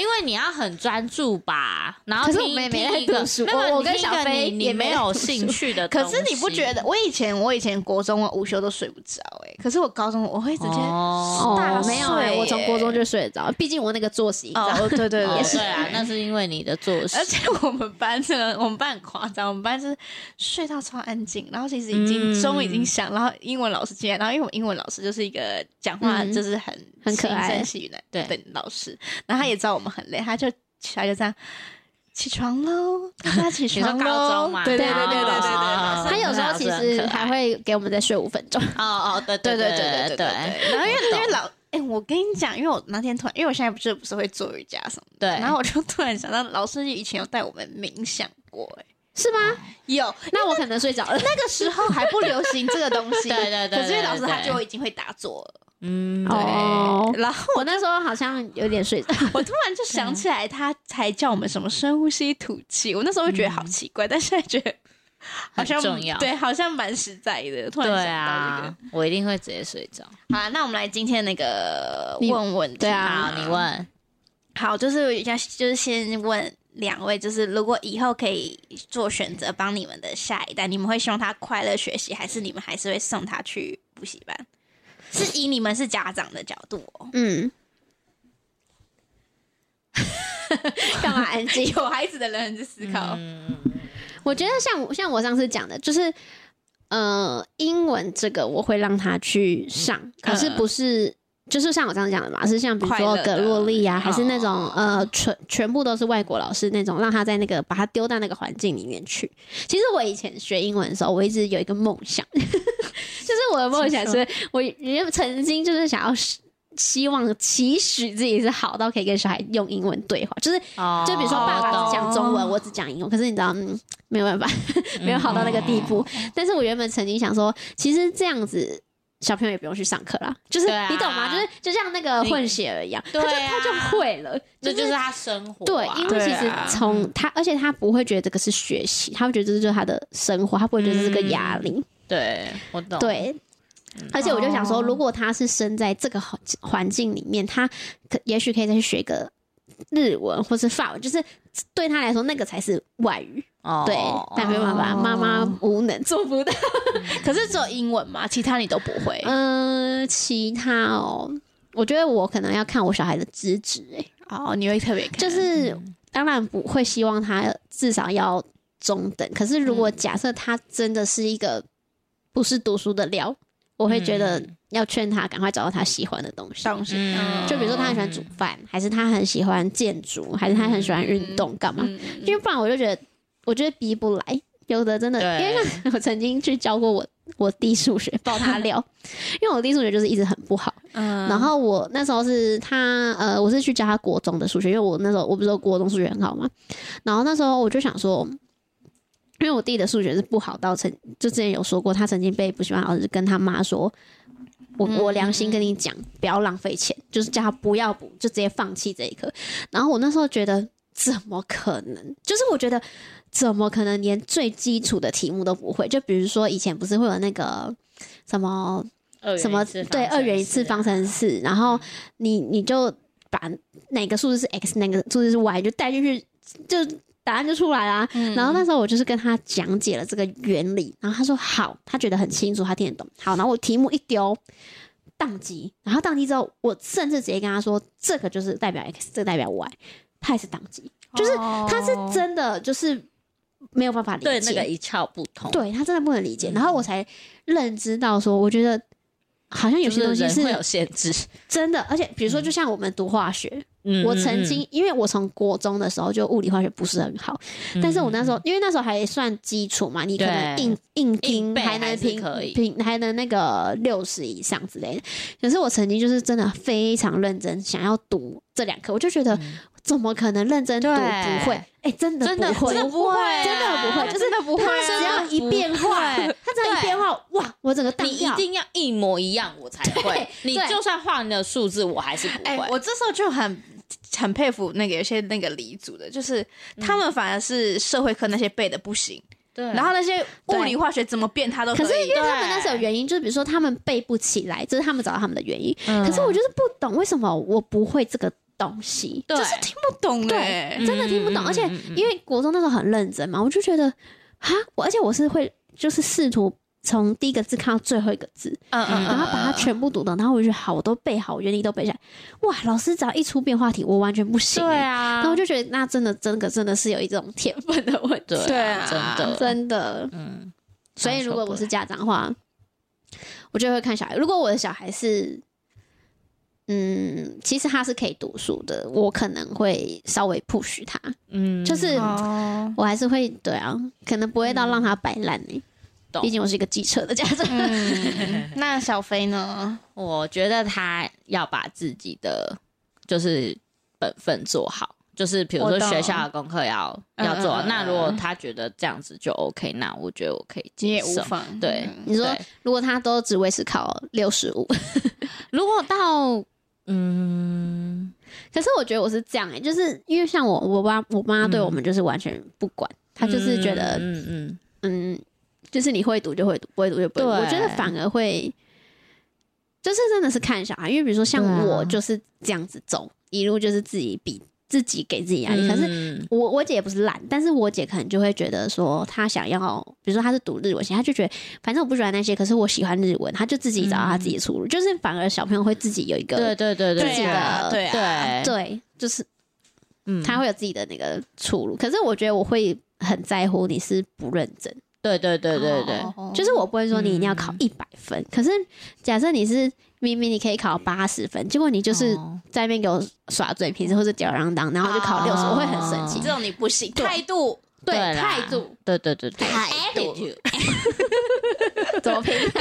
因为你要很专注吧，然后可是听我们也没在听一个读书没有我我跟你听一个小飞你你也没有兴趣的，可是你不觉得？我以前我以前国中午休都睡不着，哎，可是我高中我会直接哦没有哎、我从国中就睡得着，毕竟我那个作息。哦，对对对，是对啊，那是因为你的作息，而且我们班真的，我们班很夸张，我们班是睡到超安静，然后其实已经嗯。钟已经响，然后英文老师进来，然后因为我们英文老师就是一个讲话嗯。就是很很可爱。轻声细语的对。的老师，然后他也知道我们很累，他就起来就这样起床喽，他起 床喽嘛，对对对对对对。他有时候其实还会给我们再睡五分钟。哦哦，对对对对对对。然后因为因为老，哎，我跟你讲，因为我那天突然，因为我现在不是不是会做瑜伽什么的，对。然后我就突然想到，老师以前有带我们冥想过，哎。是吗？有那我可能睡着了。那个时候还不流行这个东西，对对对可是老师他就已经会打坐了，嗯，对。哦然后我那时候好像有点睡着。我突然就想起来，他才叫我们什么深呼吸、吐气。我那时候会觉得好奇怪，但现在觉得好像重要对，好像蛮实在的。突然对想到这个啊，我一定会直接睡着。好啊，那我们来今天那个问问题。对啊好，你问，好，就是要就是先问两位，就是如果以后可以做选择，帮你们的下一代，你们会希望他快乐学习，还是你们还是会送他去补习班？是以你们是家长的角度哦，嗯，干嘛安静？有孩子的人去思考。嗯，我觉得像像我上次讲的，就是呃，英文这个我会让他去上，可是不是。就是像我刚刚讲的嘛，是像比如说葛洛丽啊，还是那种哦呃全全部都是外国老师那种，让他在那个把他丢到那个环境里面去。其实我以前学英文的时候，我一直有一个梦想，就是我的梦想是我原曾经就是想要希望期许自己是好到可以跟小孩用英文对话，就是哦就比如说爸爸只讲中文，哦我只讲英文，可是你知道，嗯，没有办法，没有好到那个地步。但是我原本曾经想说，其实这样子。小朋友也不用去上课啦，就是、对啊。你懂吗？就是就像那个混血儿一样，对他就啊他就会了，这就是他生活啊。对，因为其实啊。从他，而且他不会觉得这个是学习，他会觉得这就是他的生活，他不会觉得这是个压力。对我懂，对，而且我就想说，哦。如果他是生在这个环环境里面，他可也许可以再去学个日文或是法文，就是对他来说那个才是外语。哦，对，但没有办法，妈妈无能。做不到。可是只有英文嘛，其他你都不会。嗯，其他哦，我觉得我可能要看我小孩的资质，哎，哦，你会特别看，就是当然不会希望他至少要中等，可是如果假设他真的是一个不是读书的料，我会觉得嗯。要劝他赶快找到他喜欢的东西。东西，嗯。就比如说他很喜欢煮饭，还是他很喜欢建筑，还是他很喜欢运动，干嘛？嗯，因为不然我就觉得，我觉得逼不来。有的真的，因对为像我曾经去教过我 我弟数学，爆他料，因为我弟数学就是一直很不好。嗯然后我那时候是他呃，我是去教他国中的数学，因为我那时候我不是说国中数学很好嘛。然后那时候我就想说，因为我弟的数学是不好到曾就之前有说过，他曾经被补习班老师跟他妈说。我我良心跟你讲，不要浪费钱，就是叫他不要补，就直接放弃这一科。然后我那时候觉得，怎么可能？就是我觉得，怎么可能连最基础的题目都不会？就比如说以前不是会有那个什么什么对二元一次方程式，然后你你就把哪个数字是 x，哪个数字是 y，就带进去，就答案就出来啦。嗯然后那时候我就是跟他讲解了这个原理，然后他说好，他觉得很清楚，他听得懂。好，然后我题目一丢，宕机，然后宕机之后，我甚至直接跟他说，这个就是代表 x，这个代表 y，他也是党籍，就是他是真的就是没有办法理解，对那个一窍不通，对他真的不能理解，嗯。然后我才认知到说，我觉得好像有些东西是有限制。真的，而且比如说，就像我们读化学，嗯我曾经因为我从国中的时候就物理化学不是很好，嗯但是我那时候因为那时候还算基础嘛，你可能硬硬硬拼还能拼可以拼还能那个六十以上之类的。可是我曾经就是真的非常认真想要读这两科，我就觉得怎么可能认真读不会？哎，真的真的不会，真的不会真的不会，就是真的不会他只要一变化，真的他只要一变化，哇，我整个大你一。定要一模一样，我才会。你就算换了数字，我还是不哎、会。我这时候就很很佩服那个有些那个理组的，就是他们反而是社会科那些背的不行，对然后那些物理化学怎么变他都可是以因为他们那时候有原因，就是比如说他们背不起来，这是他们找到他们的原因。嗯可是我就是不懂为什么我不会这个东西，就是听不懂哎、对，真的听不懂。嗯而且因为国中那时候很认真嘛，我就觉得哈，我而且我是会就是试图从第一个字看到最后一个字，嗯嗯然后把它全部读懂，然后我就觉得好，我都背好，原理都背下来。哇，老师只要一出变化题，我完全不行、欸。对啊，然后我就觉得那真的真的真的是有一种天分的问题，对对啊真的真的。嗯，所以如果我是家长的话，我就会看小孩。如果我的小孩是，嗯，其实他是可以读书的，我可能会稍微 push 他，嗯，就是哦，我还是会对啊，可能不会到让他摆烂呢。懂毕竟我是一个机车的家长。嗯，那小飞呢？我觉得他要把自己的就是本分做好，就是比如说学校的功课要嗯要做好。嗯嗯那如果嗯他觉得这样子就 OK，那我觉得我可以接受。对嗯你说如果他都只会思考六十五，如果到嗯，可是我觉得我是这样哎、就是因为像我我妈我妈对我们就是完全不管，她就是觉得嗯嗯嗯，就是你会读就会读，不会读就不会读。我觉得反而会，就是真的是看小孩，因为比如说像我就是这样子走，一路就是自己比自己给自己压力。嗯，可是是我我姐也不是懒，但是我姐可能就会觉得说，她想要，比如说她是读日文系，她就觉得反正我不喜欢那些，可是我喜欢日文，她就自己找到她自己的出路。就是反而小朋友会自己有一个对对对对自己的对啊对对，就是嗯他会有自己的那个出路。可是我觉得我会很在乎你是不认真。对对对对对，哦就是我不会说你一定要考嗯一百分，可是假设你是明明你可以考八十分，结果你就是哦。在那边给我耍嘴皮子或者吊儿郎当，然后就考六十、哦我会很生气。这种你不行，态度。对态度。对对对对，态度。Attitude 怎么拼？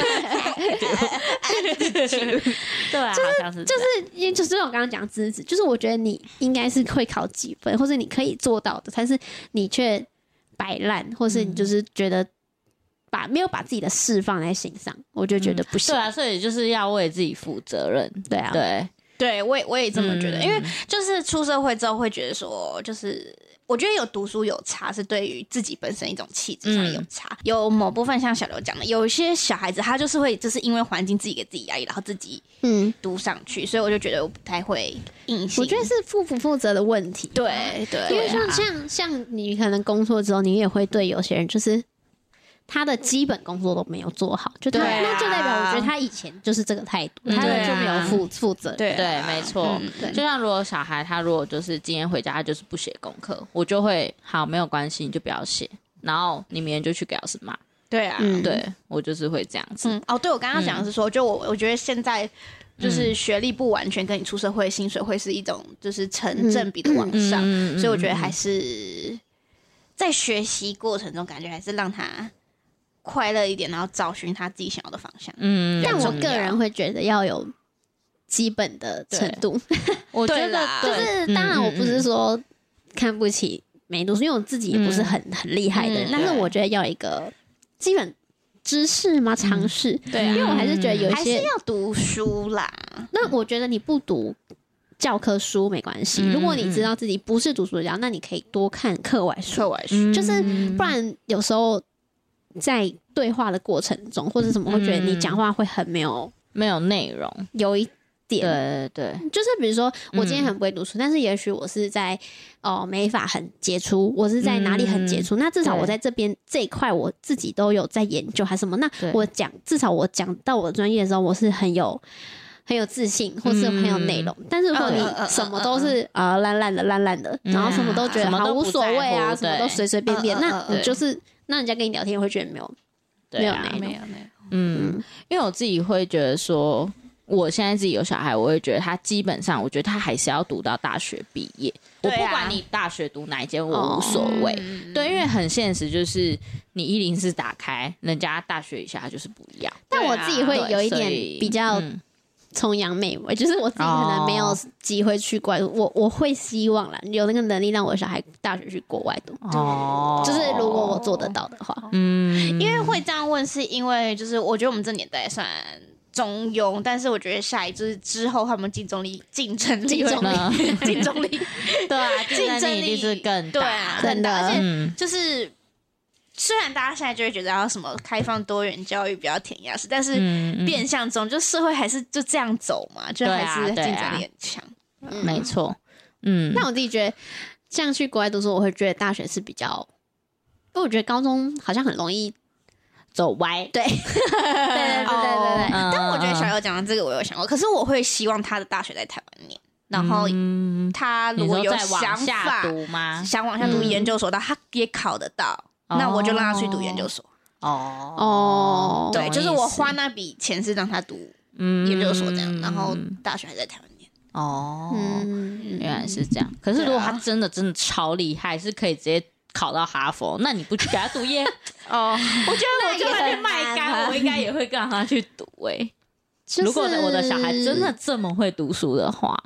对啊，就是就是因为就是我刚刚讲资质，就是我觉得你应该是会考几分，或者你可以做到的，但是你却摆烂，或是你就是觉得把没有把自己的事放在心上，我就觉得不行。对啊，所以就是要为自己负责任。对啊，对，对我也我也这么觉得，嗯因为就是出社会之后会觉得说，就是我觉得有读书有差，是对于自己本身一种气质上有差。有某部分像小刘讲的，有一些小孩子他就是会，就是因为环境自己给自己压力，然后自己嗯，读上去，所以我就觉得我不太会硬性。我觉得是负不负责的问题。对对，因为像像像你可能工作之后，你也会对有些人就是。他的基本工作都没有做好，就他、对啊那就代表我觉得他以前就是这个态度，他就没有负负责。对啊对，没错。就像如果小孩他如果就是今天回家他就是不写功课，我就会好没有关系，你就不要写，然后你明天就去给老师骂。对啊，嗯对我就是会这样子。嗯，哦，对，我刚刚讲的是说，就我我觉得现在就是学历不完全跟你出社会薪水会是一种就是成正比的往上，嗯所以我觉得还是在学习过程中，感觉还是让他快乐一点，然后找寻他自己想要的方向。嗯，但我个人会觉得要有基本的程度，我觉得就是当然我不是嗯说看不起没读书，因为我自己也不是很、很厉害的人嗯，但是我觉得要一个基本知识吗？常识，对啊。因为我还是觉得有一些，还是要读书啦，那我觉得你不读。教科书没关系，嗯如果你知道自己不是读书人，那你可以多看课外书，课外书。嗯就是不然有时候在对话的过程中，或者什么会觉得你讲话会很没有没有内容。有一点。对对对，就是比如说，我今天很不会读书，但是也许我是在哦没法很杰出，我是在哪里很杰出，那至少我在这边这一块我自己都有在研究还是什么，那我讲至少我讲到我的专业的时候，我是很有。很有自信，或是很有内容，但是如果你什么都是啊烂烂的烂烂的，嗯然后什么都觉得好无所谓啊，什么都随随便便，那你就是那人家跟你聊天会觉得没有对啊没有没有没有，嗯，因为我自己会觉得说，我现在自己有小孩，我会觉得他基本上，我觉得他还是要读到大学毕业。我不管你大学读哪一间，我无所谓。嗯对，因为很现实，就是你一零四打开，人家大学以下就是不一样。但我自己会有一点比较嗯崇洋媚外，就是我自己可能没有哦。机会去国外读，我我会希望啦，有那个能力让我的小孩大学去国外读，哦，就是如果我做得到的话，嗯，因为会这样问，是因为就是我觉得我们这年代算中庸，但是我觉得下一就是之后他们竞争力、竞争力、竞争力。竞争力，对啊，竞竞争争力是更大。对啊，真的而且嗯，就是虽然大家现在就会觉得要什么开放多元教育比较填鸭式，但是变相中就社会还是就这样走嘛，就还是竞争力很强。没错。嗯，那我自己觉得，像去国外读书，我会觉得大学是比较，因为我觉得高中好像很容易，走歪。对，对对对对对但我觉得小友讲的这个我有想过，可是我会希望他的大学在台湾念，然后嗯他如果有想往下法。读吗？想往下读嗯研究所，但他也考得到，那我就让他去读研究所。哦哦对，就是我花那笔钱是让他读嗯研究所这样，然后大学还在台湾念。哦，嗯，原来是这样。可是如果他真的真的超厉害，是可以直接考到哈佛，那你不去给他读耶？哦，我觉得我就算去卖干，我应该也会让他去读诶。就是如果我的小孩真的这么会读书的话，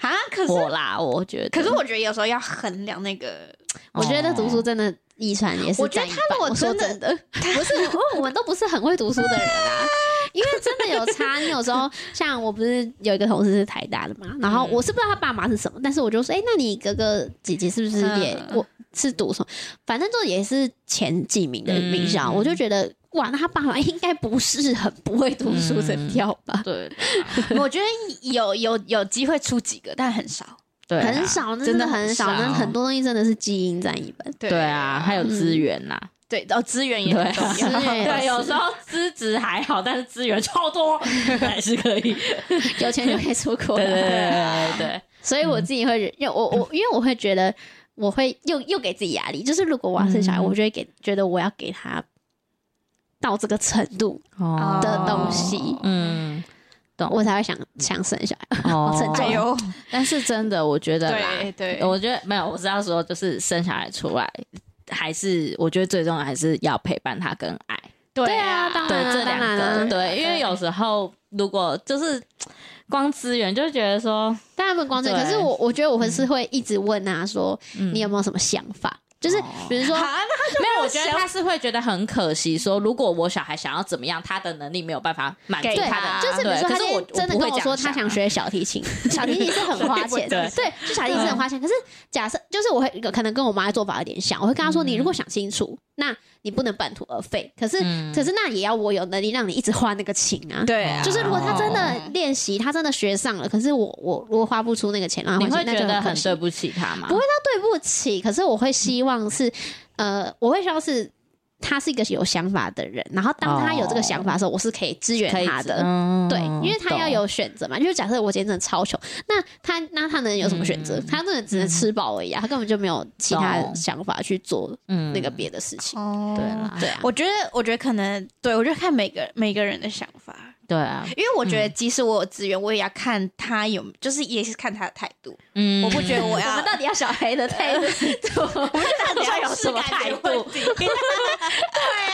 啊，可是我啦，我觉得，可是我觉得有时候要衡量那个，我觉得读书真的遗传也是我觉得。他如果我说真真的，不是，因为我们都不是很会读书的人啊。因为真的有差，你有时候 像我不是有一个同事是台大的嘛，然后我是不知道他爸妈是什么，但是我就说，哎、那你哥哥姐姐是不是也、嗯我是读什么？反正就也是前几名的名校，嗯我就觉得哇，那他爸妈应该不是很不会读书的料吧？对 我觉得有有有机会出几个，但很少。对啊很少，真的的很少，那很多东西真的是基因占一半。对对啊，还有资源呐。对，然后资源也很重资要。源也对，有时候资质还好，但是资源超多，还是可以。有钱就可以出国。对对对对对，所以我自己会，因为我我因为我会觉得，我会又又给自己压力，就是如果我要生小孩，嗯我就会给觉得我要给他到这个程度哦的东西，嗯，懂我才会想想生小孩。哦。成就哎呦，但是真的，我觉得啦，对对，我觉得没有，我是要说，就是生小孩出来，还是我觉得最重要还是要陪伴他跟爱，对啊当然这两然啊个，对，因为有时候如果就是光资源，就会觉得说，当然不光这个，对可是我我觉得我会是会一直问他说，嗯。你有没有什么想法？就是比如说，就没有，我觉得他是会觉得很可惜，说如果我小孩想要怎么样，他的能力没有办法满足他的，就是比如说他我天真的跟我说他想学小提琴，小提琴是很花钱，对对，就小提琴是很花钱。可是假设就是我会可能跟我妈的做法有点像，我会跟她说，你如果想清楚，那你不能半途而废。可是嗯可是那也要我有能力让你一直花那个琴啊。对啊，就是如果他真的练习，他真的学上了，可是我我如果花不出那个钱让他你会觉得很对不起他吗？不会对不起，可是我会希望是，呃，我会希望是他是一个有想法的人，然后当他有这个想法的时候，我是可以支援他的。嗯对，因为他要有选择嘛。就是假设我今天真的超穷，那他那他能有什么选择？嗯他真的只能吃饱而已啊，他根本就没有其他想法去做嗯那个别的事情。哦对啦，对啊，我觉得，我觉得可能对我觉得看每个每个人的想法，对啊，因为我觉得即使我有资源，我也要看他有，就是也是看他的态度。嗯我不觉得我要我要们到底要小孩的态度？我们到底要有什么态度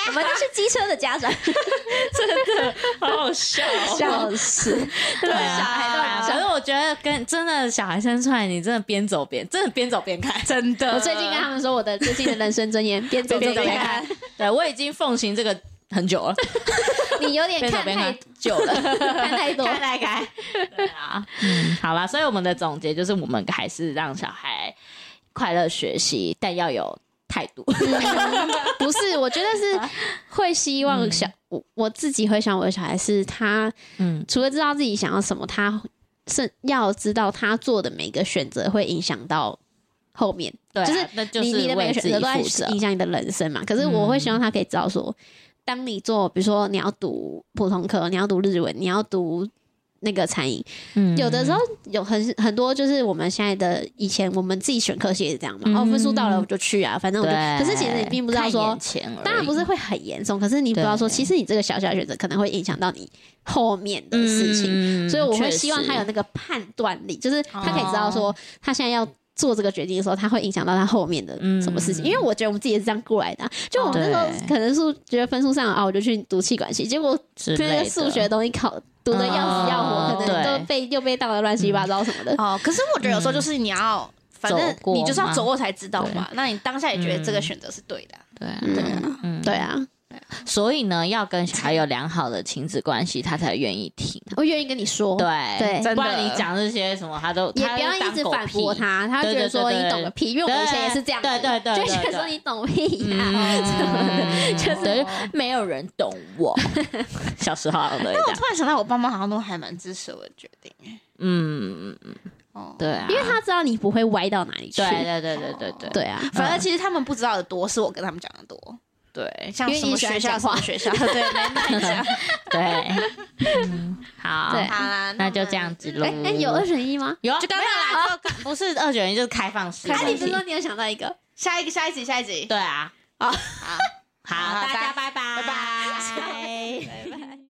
我们都是机车的家长，真的好好笑哦，笑死。对啊，小孩都很可是我觉得跟真的小孩生出来，你真的边走边真的边走边看，真的我最近跟他们说我的最近的人生箴言：边走边看。。对我已经奉行这个很久了，你有点看太久了，看太多。看来看。对啊，嗯，好啦，所以我们的总结就是，我们还是让小孩快乐学习，但要有态度。不是，我觉得是会希望小，我我自己会想我的小孩是他嗯除了知道自己想要什么，他是要知道他做的每个选择会影响到后面，对啊，就是你你的每个选择都在。影响你的人生嘛。可是我会希望他可以知道说，当你做，比如说你要读普通科，你要读日文，你要读那个餐饮，嗯。有的时候有很很多就是我们现在的以前我们自己选科系也是这样嘛，嗯。哦分数到了我就去啊，反正我就，可是其实你并不知道说当然不是会很严重，可是你不知道说，其实你这个小小选择可能会影响到你后面的事情。嗯所以我会希望他有那个判断力，就是他可以知道说，他现在要做这个决定的时候，它会影响到他后面的什么事情。嗯因为我觉得我们自己也是这样过来的啊、就我们那时候可能是觉得分数上啊，我就去读气管系，结果那之类的个数学的东西考读的要死要活，嗯可能都被又被当的乱七八糟什么的。哦，可是我觉得有时候就是你要，反正你就是要走过才知道嘛。那你当下也觉得这个嗯。选择是对的啊，对啊，对啊，所以呢，要跟小孩有良好的亲子关系，他才愿意听。我愿意跟你说，对。对。真不然你讲这些什么，他都也不要一直反驳他，他觉得说你懂个屁，因为我们以前也是这样子，对对对对就会觉得说你懂屁呀，就是，没有人懂我。小时候但我突，然想到，我爸妈好像都还蛮支持我的决定。嗯，哦，对啊，因为他知道你不会歪到哪里去，对对对对对对对啊，反正其实他们不知道的多，是我跟他们讲的多。对，像什么学校什么学校，对，没卖家，对，好，对，好，那就这样子喽。哎，有二选一吗？有，就刚刚来，不是二选一，就是开放式。哎，你不是说你有想到一个？下一个，下一集，下一集。对啊，好，好，大家拜拜，拜拜，拜拜。